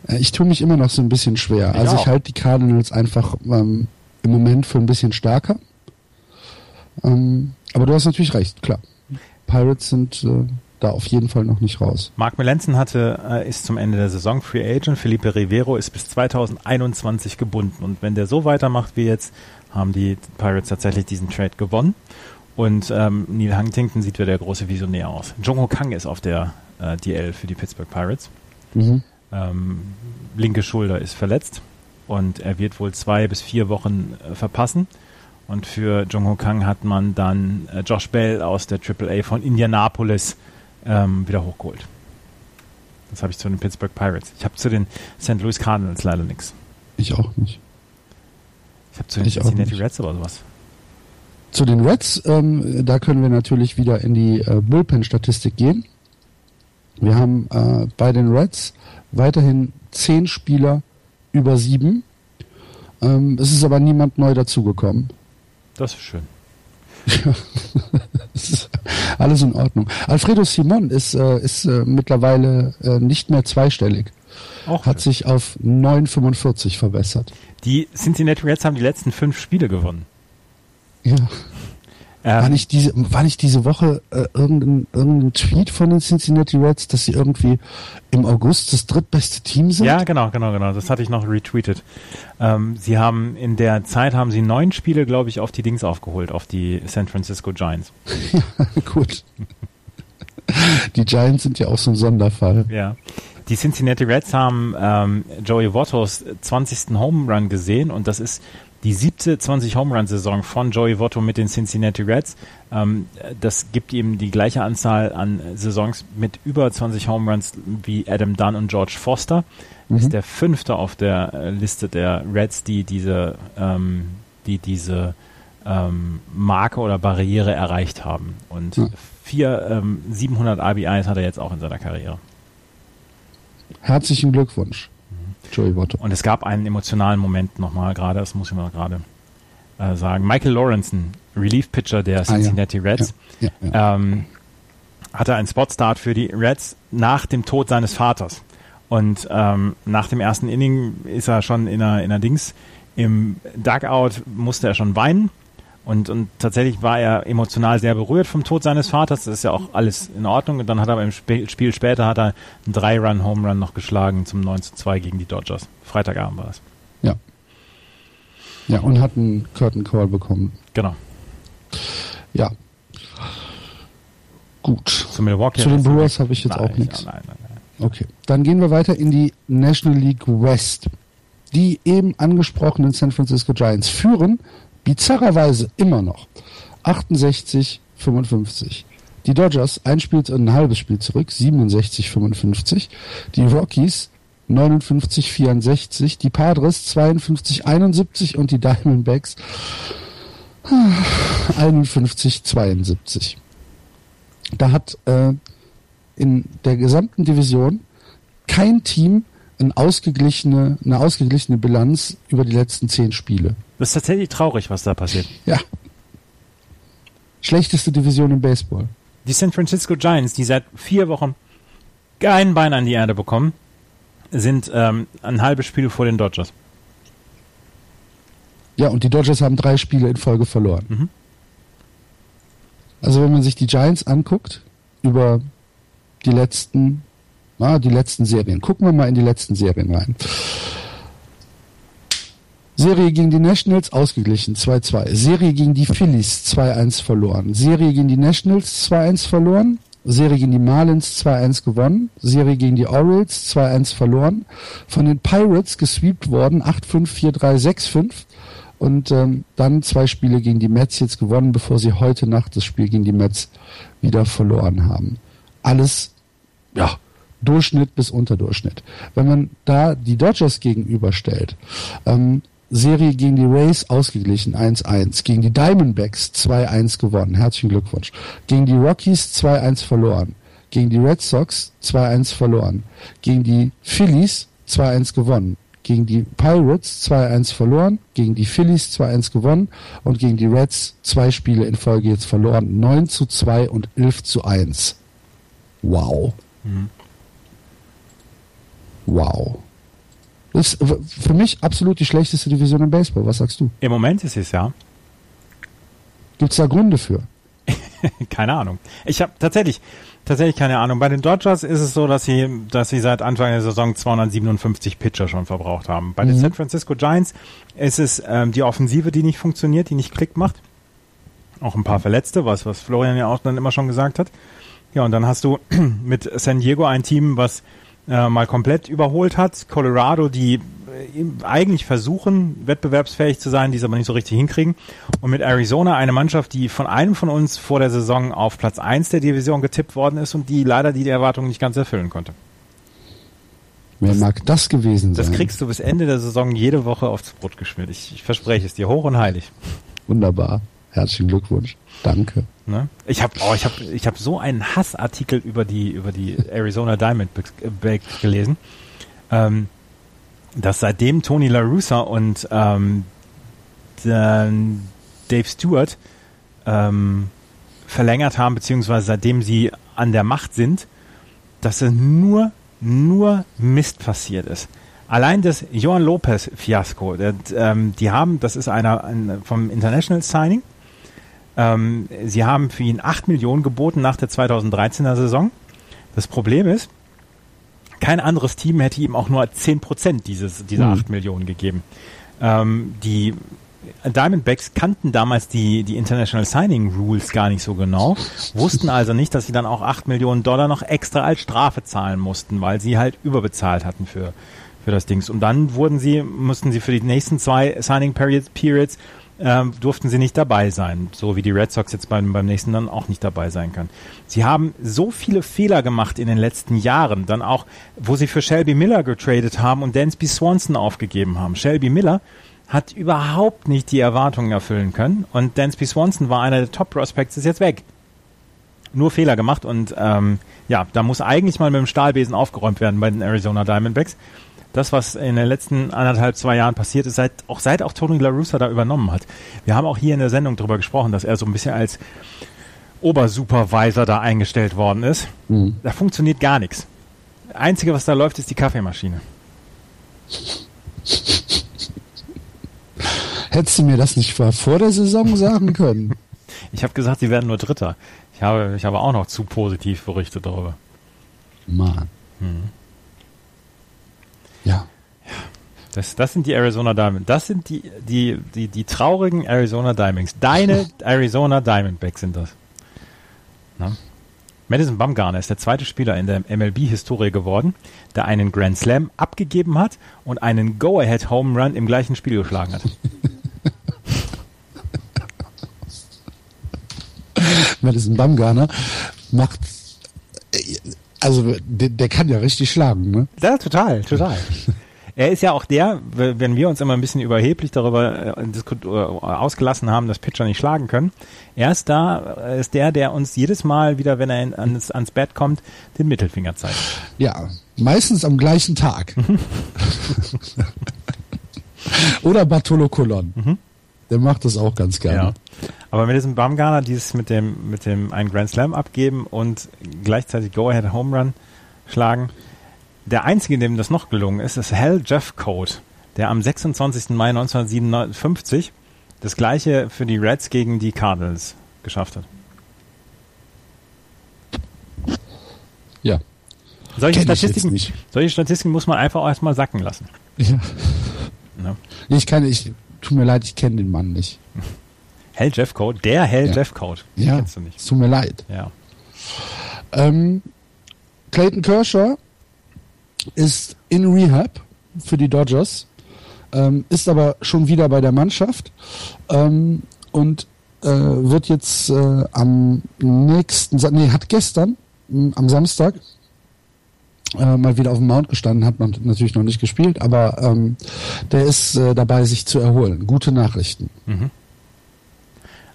Äh, ich tue mich immer noch so ein bisschen schwer. Ich also auch. ich halte die Cardinals einfach ähm, im Moment für ein bisschen stärker. Ähm, aber du hast natürlich recht, klar. Pirates sind äh, da auf jeden Fall noch nicht raus. Mark Melanson hatte, äh, ist zum Ende der Saison Free Agent. Felipe Rivero ist bis 2021 gebunden. Und wenn der so weitermacht wie jetzt, haben die Pirates tatsächlich diesen Trade gewonnen. Und ähm, Neil Huntington sieht wie der große Visionär aus. Jung-Ho Kang ist auf der äh, DL für die Pittsburgh Pirates. Mhm. Ähm, linke Schulter ist verletzt und er wird wohl zwei bis vier Wochen äh, verpassen. Und für Jung-Ho Kang hat man dann äh, Josh Bell aus der AAA von Indianapolis ähm, wieder hochgeholt. Das habe ich zu den Pittsburgh Pirates. Ich habe zu den St. Louis Cardinals leider nichts. Ich auch nicht. Ich habe zu den Ich Cincinnati. Reds aber sowas. Zu den Reds, ähm, da können wir natürlich wieder in die äh, Bullpen-Statistik gehen. Wir haben äh, bei den Reds weiterhin zehn Spieler über sieben. Ähm, es ist aber niemand neu dazugekommen. Das ist schön. Ist alles in Ordnung. Alfredo Simon ist, äh, ist äh, mittlerweile äh, nicht mehr zweistellig. Auch Hat sich auf 9,45 verbessert. die Cincinnati Reds haben die letzten fünf Spiele gewonnen. Ja. War Ähm, nicht diese, war nicht diese Woche äh, irgendein, irgendein Tweet von den Cincinnati Reds, dass sie irgendwie im August das drittbeste Team sind? Ja, genau, genau, genau. Das hatte ich noch retweetet. Ähm, sie haben in der Zeit haben sie neun Spiele, glaube ich, auf die Dings aufgeholt, auf die San Francisco Giants. Gut. Die Giants sind ja auch so ein Sonderfall. Ja. Die Cincinnati Reds haben ähm, Joey Vottos 20. Home Run gesehen und das ist die siebte 20 Home Run Saison von Joey Votto mit den Cincinnati Reds. Ähm, das gibt ihm die gleiche Anzahl an Saisons mit über 20 Home Runs wie Adam Dunn und George Foster. Ist der fünfte auf der äh, Liste der Reds, die diese, ähm, die diese ähm, Marke oder Barriere erreicht haben. Und Ja. vier ähm, 700 RBIs hat er jetzt auch in seiner Karriere. Herzlichen Glückwunsch, Joey Votto. Und es gab einen emotionalen Moment nochmal gerade, das muss ich mal gerade äh, sagen. Michael Lawrenson, Relief-Pitcher der Cincinnati Reds, Ja, ja. ähm, hatte einen Spot-Start für die Reds nach dem Tod seines Vaters. Und ähm, nach dem ersten Inning ist er schon in der, in der Dings, im Dugout musste er schon weinen. Und, und tatsächlich war er emotional sehr berührt vom Tod seines Vaters. Das ist ja auch alles in Ordnung. Und dann hat er im Spiel, Spiel später hat er einen Drei-Run-Home-Run noch geschlagen zum 9 zu 2 gegen die Dodgers. Freitagabend war das. ja. Ja, und hat einen Curtain Call bekommen. Genau. Ja. Gut. Zu Milwaukee. Zu den Brewers habe ich jetzt Nein, auch nichts. Nein, nein, nein. Okay. Dann gehen wir weiter in die National League West. Die eben angesprochenen San Francisco Giants führen bizarrerweise immer noch 68, 55. Die Dodgers ein Spiel, ein halbes Spiel zurück, 67, 55. Die Rockies 59, 64. Die Padres 52, 71 und die Diamondbacks 51, 72. Da hat äh, in der gesamten Division kein Team eine ausgeglichene, eine ausgeglichene Bilanz über die letzten zehn Spiele. Das ist tatsächlich traurig, was da passiert. Ja. Schlechteste Division im Baseball. Die San Francisco Giants, die seit vier Wochen kein Bein an die Erde bekommen, sind ähm, ein halbes Spiel vor den Dodgers. Ja, und die Dodgers haben drei Spiele in Folge verloren. Mhm. Also wenn man sich die Giants anguckt über die letzten, ah, die letzten Serien, gucken wir mal in die letzten Serien rein. Serie gegen die Nationals ausgeglichen, 2-2. Serie gegen die Phillies 2-1 verloren. Serie gegen die Nationals 2-1 verloren. Serie gegen die Marlins 2-1 gewonnen. Serie gegen die Orioles 2-1 verloren. Von den Pirates gesweept worden 8-5, 4-3, 6-5. Und ähm, dann zwei Spiele gegen die Mets jetzt gewonnen, bevor sie heute Nacht das Spiel gegen die Mets wieder verloren haben. Alles, ja, Durchschnitt bis Unterdurchschnitt. Wenn man da die Dodgers gegenüberstellt, ähm, Serie gegen die Rays ausgeglichen, 1-1. Gegen die Diamondbacks 2-1 gewonnen. Herzlichen Glückwunsch. Gegen die Rockies 2-1 verloren. Gegen die Red Sox 2-1 verloren. Gegen die Phillies 2-1 gewonnen. Gegen die Pirates 2-1 verloren. Gegen die Phillies 2-1 gewonnen. Und gegen die Reds zwei Spiele in Folge jetzt verloren. 9 zu 2 und 11 zu 1. Wow. Mhm. Wow. Das ist für mich absolut die schlechteste Division im Baseball. Was sagst du? Im Moment ist es ja. Gibt es da Gründe für? keine Ahnung. Ich habe tatsächlich, tatsächlich keine Ahnung. Bei den Dodgers ist es so, dass sie, dass sie seit Anfang der Saison 257 Pitcher schon verbraucht haben. Bei mhm. den San Francisco Giants ist es ähm, die Offensive, die nicht funktioniert, die nicht Klick macht. Auch ein paar Verletzte, was, was Florian ja auch dann immer schon gesagt hat. Ja, und dann hast du mit San Diego ein Team, was äh, mal komplett überholt hat. Colorado, die äh, eigentlich versuchen, wettbewerbsfähig zu sein, die es aber nicht so richtig hinkriegen. Und mit Arizona eine Mannschaft, die von einem von uns vor der Saison auf Platz 1 der Division getippt worden ist und die leider die Erwartungen nicht ganz erfüllen konnte. Wer das, mag das gewesen sein? Das kriegst du bis Ende der Saison jede Woche aufs Brot geschmiert. Ich, ich verspreche es dir, hoch und heilig. Wunderbar. Herzlichen Glückwunsch. Danke. Ne? Ich habe oh, ich hab, ich hab so einen Hassartikel über die, über die Arizona Diamondbacks gelesen, ähm, dass seitdem Tony La Russa und ähm, Dave Stewart ähm, verlängert haben, beziehungsweise seitdem sie an der Macht sind, dass es nur, nur Mist passiert ist. Allein das Johan Lopez Fiasko, ähm, die haben, das ist einer ein, vom International Signing, ähm, sie haben für ihn 8 Millionen geboten nach der 2013er Saison. Das Problem ist, kein anderes Team hätte ihm auch nur 10 Prozent dieses, dieser mhm. 8 Millionen gegeben. Ähm, die Diamondbacks kannten damals die, die International Signing Rules gar nicht so genau, wussten also nicht, dass sie dann auch 8 Millionen Dollar noch extra als Strafe zahlen mussten, weil sie halt überbezahlt hatten für, für das Dings. Und dann wurden sie, mussten sie für die nächsten zwei Signing Periods, Periods ähm, durften sie nicht dabei sein, so wie die Red Sox jetzt beim, beim nächsten dann auch nicht dabei sein kann. Sie haben so viele Fehler gemacht in den letzten Jahren, dann auch, wo sie für Shelby Miller getradet haben und Dansby Swanson aufgegeben haben. Shelby Miller hat überhaupt nicht die Erwartungen erfüllen können und Dansby Swanson war einer der Top Prospects, ist jetzt weg. Nur Fehler gemacht und ähm, ja, da muss eigentlich mal mit dem Stahlbesen aufgeräumt werden bei den Arizona Diamondbacks das, was in den letzten anderthalb, zwei Jahren passiert ist, seit, auch seit auch Tony La Russa da übernommen hat. Wir haben auch hier in der Sendung darüber gesprochen, dass er so ein bisschen als Obersupervisor da eingestellt worden ist. Mhm. Da funktioniert gar nichts. Einzige, was da läuft, ist die Kaffeemaschine. Hättest du mir das nicht vor der Saison sagen können? ich habe gesagt, sie werden nur Dritter. Ich habe, ich habe auch noch zu positiv berichtet darüber. Mann. Mhm. Ja. Das, das sind die Arizona Diamonds. Das sind die, die, die, die traurigen Arizona Diamonds. Deine Arizona Diamondbacks sind das. Na? Madison Bumgarner ist der zweite Spieler in der MLB-Historie geworden, der einen Grand Slam abgegeben hat und einen Go-Ahead Home Run im gleichen Spiel geschlagen hat. Madison Bumgarner macht also der, der kann ja richtig schlagen, ne? Ja, total, total. Er ist ja auch der, wenn wir uns immer ein bisschen überheblich darüber äh, äh, ausgelassen haben, dass Pitcher nicht schlagen können. Er ist da, äh, ist der, der uns jedes Mal wieder, wenn er ans, ans Bett kommt, den Mittelfinger zeigt. Ja, meistens am gleichen Tag. Oder Bartolo Colon. Mhm. Der macht das auch ganz gerne. Ja. Aber mit diesem Bumgarner, dieses mit dem, mit dem einen Grand Slam abgeben und gleichzeitig Go-Ahead Home Run schlagen. Der einzige, dem das noch gelungen ist, ist Hal Jeffcoat, der am 26. Mai 1957 das gleiche für die Reds gegen die Cardinals geschafft hat. Ja. Solche Statistiken, solche Statistiken muss man einfach erstmal sacken lassen. Ja. ja. Ich kann, ich, tut mir leid, ich kenne den Mann nicht. Hell Jeff Code? Der Hell ja. Jeff Code. Den ja, kennst du nicht. Tut mir leid. Ja. Ähm, Clayton Kershaw ist in Rehab für die Dodgers, ähm, ist aber schon wieder bei der Mannschaft ähm, und äh, wird jetzt äh, am nächsten, nee, hat gestern am Samstag äh, mal wieder auf dem Mount gestanden, hat man natürlich noch nicht gespielt, aber ähm, der ist äh, dabei, sich zu erholen. Gute Nachrichten. Mhm.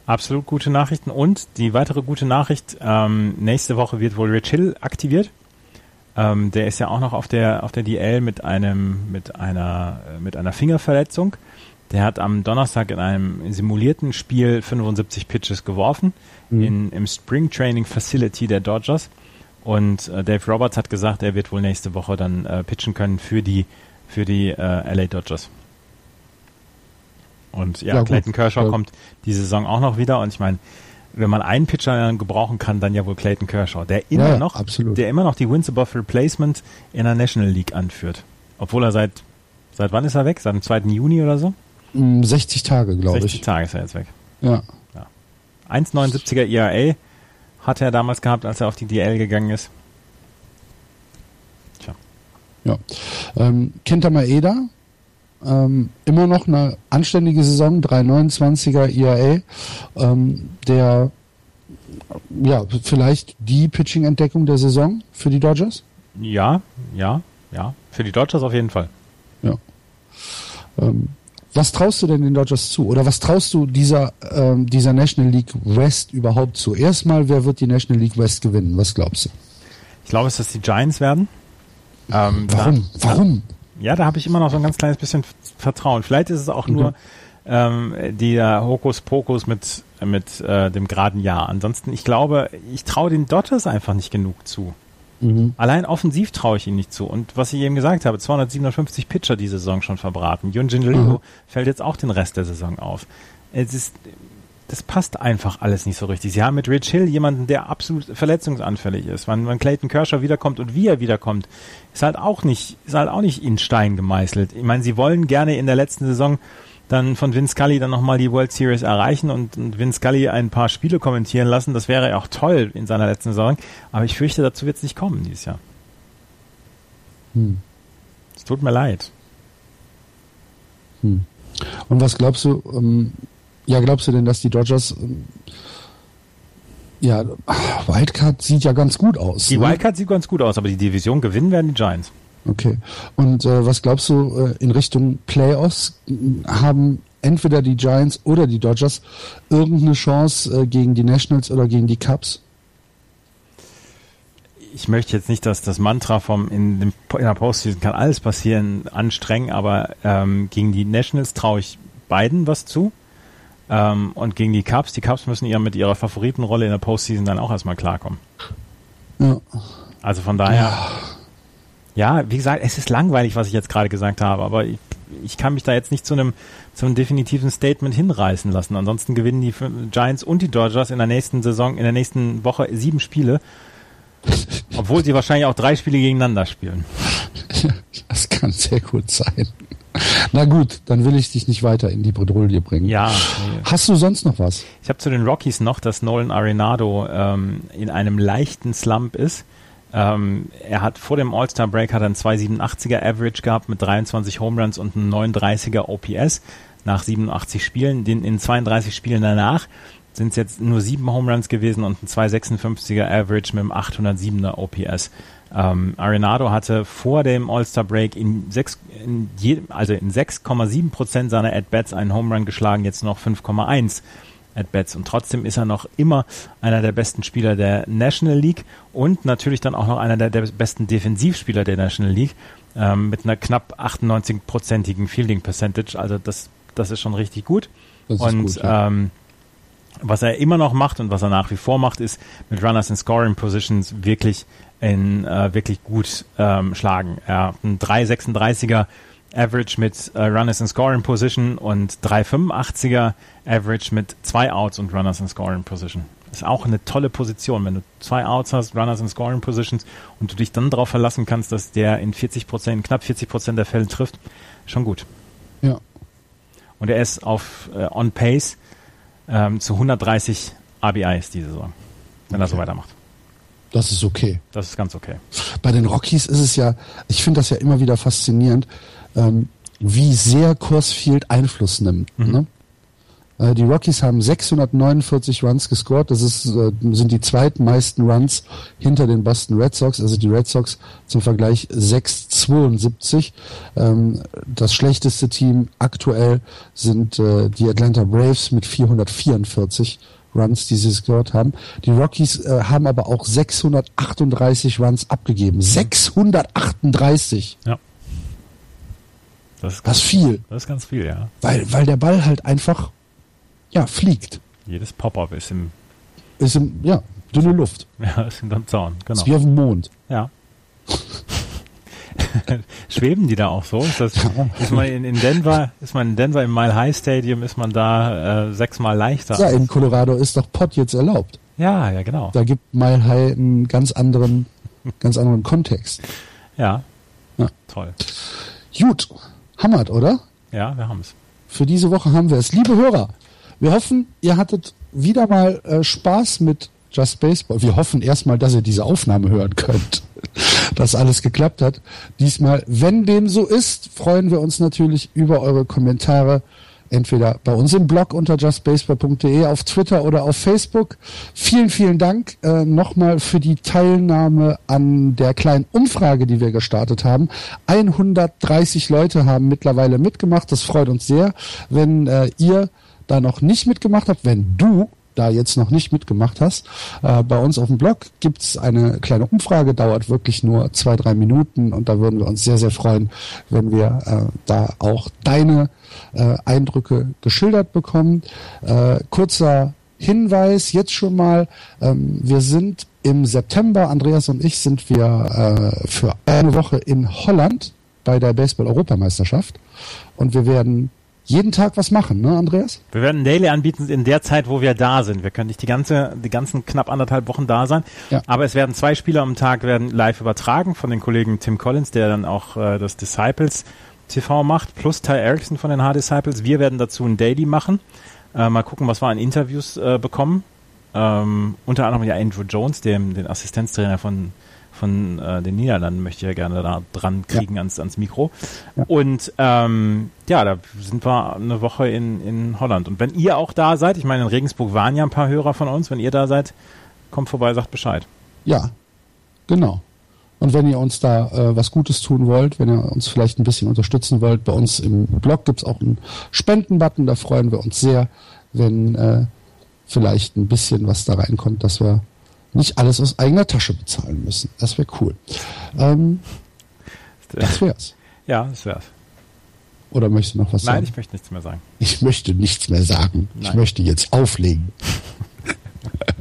Absolut gute Nachrichten. Und die weitere gute Nachricht, ähm, nächste Woche wird wohl Rich Hill aktiviert. Ähm, der ist ja auch noch auf der, auf der DL mit einem, mit einer, äh, mit einer Fingerverletzung. Der hat am Donnerstag in einem simulierten Spiel 75 Pitches geworfen mhm. in, im Spring Training Facility der Dodgers. Und äh, Dave Roberts hat gesagt, er wird wohl nächste Woche dann äh, pitchen können für die für die äh, LA Dodgers. Und ja, ja Clayton Kershaw ja. kommt diese Saison auch noch wieder und ich meine, wenn man einen Pitcher gebrauchen kann, dann ja wohl Clayton Kershaw, der immer ja, noch, absolut. der immer noch die Wins above Replacement in der National League anführt. Obwohl er seit, seit wann ist er weg? Seit dem 2. Juni oder so? 60 mm, Tage, glaube ich. 60 Tage ist er jetzt weg. Ja. ja. 1,79er ERA hatte er damals gehabt, als er auf die DL gegangen ist. Tja. Ja. Ähm, Kenta Maeda, ähm, immer noch eine anständige Saison, 3,29er ERA. Ähm, der, ja, vielleicht die Pitching-Entdeckung der Saison für die Dodgers? Ja, ja, ja. Für die Dodgers auf jeden Fall. Ja. Ähm, was traust du denn den Dodgers zu? Oder was traust du dieser, ähm, dieser National League West überhaupt zu? Erstmal, wer wird die National League West gewinnen? Was glaubst du? Ich glaube, dass die Giants werden. Ähm, Warum? Da, Warum? Ja, da habe ich immer noch so ein ganz kleines bisschen Vertrauen. Vielleicht ist es auch nur ähm, der Hokuspokus mit, mit äh, dem geraden Jahr. Ansonsten, ich glaube, ich traue den Dodgers einfach nicht genug zu. Mhm. Allein offensiv traue ich ihm nicht zu. Und was ich eben gesagt habe, 257 Pitcher diese Saison schon verbraten. Yunjin Liu mhm. fällt jetzt auch den Rest der Saison auf. Es ist, das passt einfach alles nicht so richtig. Sie haben mit Rich Hill jemanden, der absolut verletzungsanfällig ist. Wenn, wenn Clayton Kershaw wiederkommt und wie er wiederkommt, ist halt auch nicht, ist halt auch nicht in Stein gemeißelt. Ich meine, sie wollen gerne in der letzten Saison dann von Vince Scully dann nochmal die World Series erreichen und, und Vince Scully ein paar Spiele kommentieren lassen. Das wäre auch toll in seiner letzten Saison. Aber ich fürchte, dazu wird es nicht kommen dieses Jahr. Hm. Es tut mir leid. Hm. Und was glaubst du, ähm, ja, glaubst du denn, dass die Dodgers, ähm, ja, Wildcard sieht ja ganz gut aus. Die ne? Wildcard sieht ganz gut aus, aber die Division gewinnen werden die Giants. Okay. Und äh, was glaubst du äh, in Richtung Playoffs? Haben entweder die Giants oder die Dodgers irgendeine Chance äh, gegen die Nationals oder gegen die Cubs? Ich möchte jetzt nicht, dass das Mantra vom in, dem, in der Postseason kann alles passieren anstrengen, aber ähm, gegen die Nationals traue ich beiden was zu. Ähm, und gegen die Cubs, die Cubs müssen ja mit ihrer Favoritenrolle in der Postseason dann auch erstmal klarkommen. Ja. Also von daher. Ja ja, wie gesagt, es ist langweilig, was ich jetzt gerade gesagt habe, aber ich, ich kann mich da jetzt nicht zu einem, zu einem definitiven Statement hinreißen lassen. Ansonsten gewinnen die Giants und die Dodgers in der nächsten Saison, in der nächsten Woche sieben Spiele. Obwohl sie wahrscheinlich auch drei Spiele gegeneinander spielen. Das kann sehr gut sein. Na gut, dann will ich dich nicht weiter in die Bredouille bringen. Ja. Nee. Hast du sonst noch was? Ich habe zu den Rockies noch, dass Nolan Arenado ähm, in einem leichten Slump ist. Ähm, er hat vor dem All-Star-Break hat er einen 287er Average gehabt mit 23 Home Runs und einem 39er OPS nach 87 Spielen. Den, in 32 Spielen danach sind es jetzt nur sieben Home Runs gewesen und ein 256er Average mit einem 807er OPS. Ähm, Arenado hatte vor dem All-Star-Break in, sechs, in je, also in 6,7 Prozent seiner At-Bats einen Home Run geschlagen, jetzt noch 5,1 at-bats. Und trotzdem ist er noch immer einer der besten Spieler der National League und natürlich dann auch noch einer der, der besten Defensivspieler der National League ähm, mit einer knapp 98-prozentigen Fielding Percentage. Also das, das ist schon richtig gut. Das und gut, ja. ähm, was er immer noch macht und was er nach wie vor macht, ist mit Runners in Scoring Positions wirklich in äh, wirklich gut ähm, schlagen. Er hat einen 336er Average mit äh, Runners in Scoring Position und 385er Average mit zwei Outs und Runners in Scoring Position. Ist auch eine tolle Position, wenn du zwei Outs hast, Runners in Scoring Positions und du dich dann darauf verlassen kannst, dass der in 40 Prozent, knapp 40 Prozent der Fälle trifft. Schon gut. Ja. Und er ist auf äh, on pace ähm, zu 130 RBIs diese Saison, wenn okay. er so weitermacht. Das ist okay. Das ist ganz okay. Bei den Rockies ist es ja, ich finde das ja immer wieder faszinierend ähm, wie sehr Kursfield Einfluss nimmt. Mhm. Ne? Äh, die Rockies haben 649 Runs gescored. Das ist, äh, sind die zweitmeisten Runs hinter den Boston Red Sox. Also die Red Sox zum Vergleich 672. Ähm, das schlechteste Team aktuell sind äh, die Atlanta Braves mit 444 Runs, die sie gescored haben. Die Rockies äh, haben aber auch 638 Runs abgegeben. 638! Ja. Das ist, das viel. Das ist ganz viel, ja. Weil, weil der Ball halt einfach, ja, fliegt. Jedes Pop-Up ist im... Ist im, ja, dünne Luft. Ja, ist im Zaun, genau. Ist wie auf dem Mond. Ja. Schweben die da auch so? Ist, das, ist man in, in, Denver, ist man in Denver im Mile High Stadium, ist man da äh, sechsmal leichter? Ja, in Colorado ist doch Pott jetzt erlaubt. Ja, ja, genau. Da gibt Mile High einen ganz anderen, ganz anderen Kontext. Ja. ja. Toll. Gut. Hammert, oder? Ja, wir haben es. Für diese Woche haben wir es. Liebe Hörer, wir hoffen, ihr hattet wieder mal äh, Spaß mit Just Baseball. Wir hoffen erstmal, dass ihr diese Aufnahme hören könnt, dass alles geklappt hat. Diesmal, wenn dem so ist, freuen wir uns natürlich über eure Kommentare. Entweder bei uns im Blog unter justbaseball.de, auf Twitter oder auf Facebook. Vielen, vielen Dank äh, nochmal für die Teilnahme an der kleinen Umfrage, die wir gestartet haben. 130 Leute haben mittlerweile mitgemacht. Das freut uns sehr. Wenn äh, ihr da noch nicht mitgemacht habt, wenn du da jetzt noch nicht mitgemacht hast, äh, bei uns auf dem Blog gibt's eine kleine Umfrage, dauert wirklich nur zwei, drei Minuten und da würden wir uns sehr, sehr freuen, wenn wir äh, da auch deine äh, Eindrücke geschildert bekommen. Äh, kurzer Hinweis jetzt schon mal, ähm, wir sind im September, Andreas und ich sind wir äh, für eine Woche in Holland bei der Baseball-Europameisterschaft und wir werden jeden Tag was machen, ne, Andreas? Wir werden Daily anbieten in der Zeit, wo wir da sind. Wir können nicht die ganze, die ganzen knapp anderthalb Wochen da sein. Ja. Aber es werden zwei Spieler am Tag werden live übertragen von den Kollegen Tim Collins, der dann auch äh, das Disciples TV macht, plus Ty Erickson von den H-Disciples. Wir werden dazu ein Daily machen. Äh, mal gucken, was wir an Interviews äh, bekommen. Ähm, unter anderem ja Andrew Jones, dem, den Assistenztrainer von von äh, den Niederlanden möchte ich ja gerne da dran kriegen ja. ans, ans Mikro. Ja. Und ähm, ja, da sind wir eine Woche in, in Holland. Und wenn ihr auch da seid, ich meine, in Regensburg waren ja ein paar Hörer von uns, wenn ihr da seid, kommt vorbei, sagt Bescheid. Ja, genau. Und wenn ihr uns da äh, was Gutes tun wollt, wenn ihr uns vielleicht ein bisschen unterstützen wollt, bei uns im Blog gibt's auch einen Spendenbutton, da freuen wir uns sehr, wenn äh, vielleicht ein bisschen was da reinkommt, dass wir nicht alles aus eigener Tasche bezahlen müssen. Das wäre cool. Ähm, das wär's. Ja, das wär's. Oder möchtest du noch was Nein, sagen? Nein, ich möchte nichts mehr sagen. Ich möchte nichts mehr sagen. Nein. Ich möchte jetzt auflegen.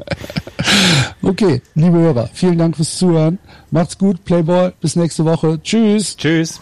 okay, liebe Hörer, vielen Dank fürs Zuhören. Macht's gut, Playboy. Bis nächste Woche. Tschüss. Tschüss.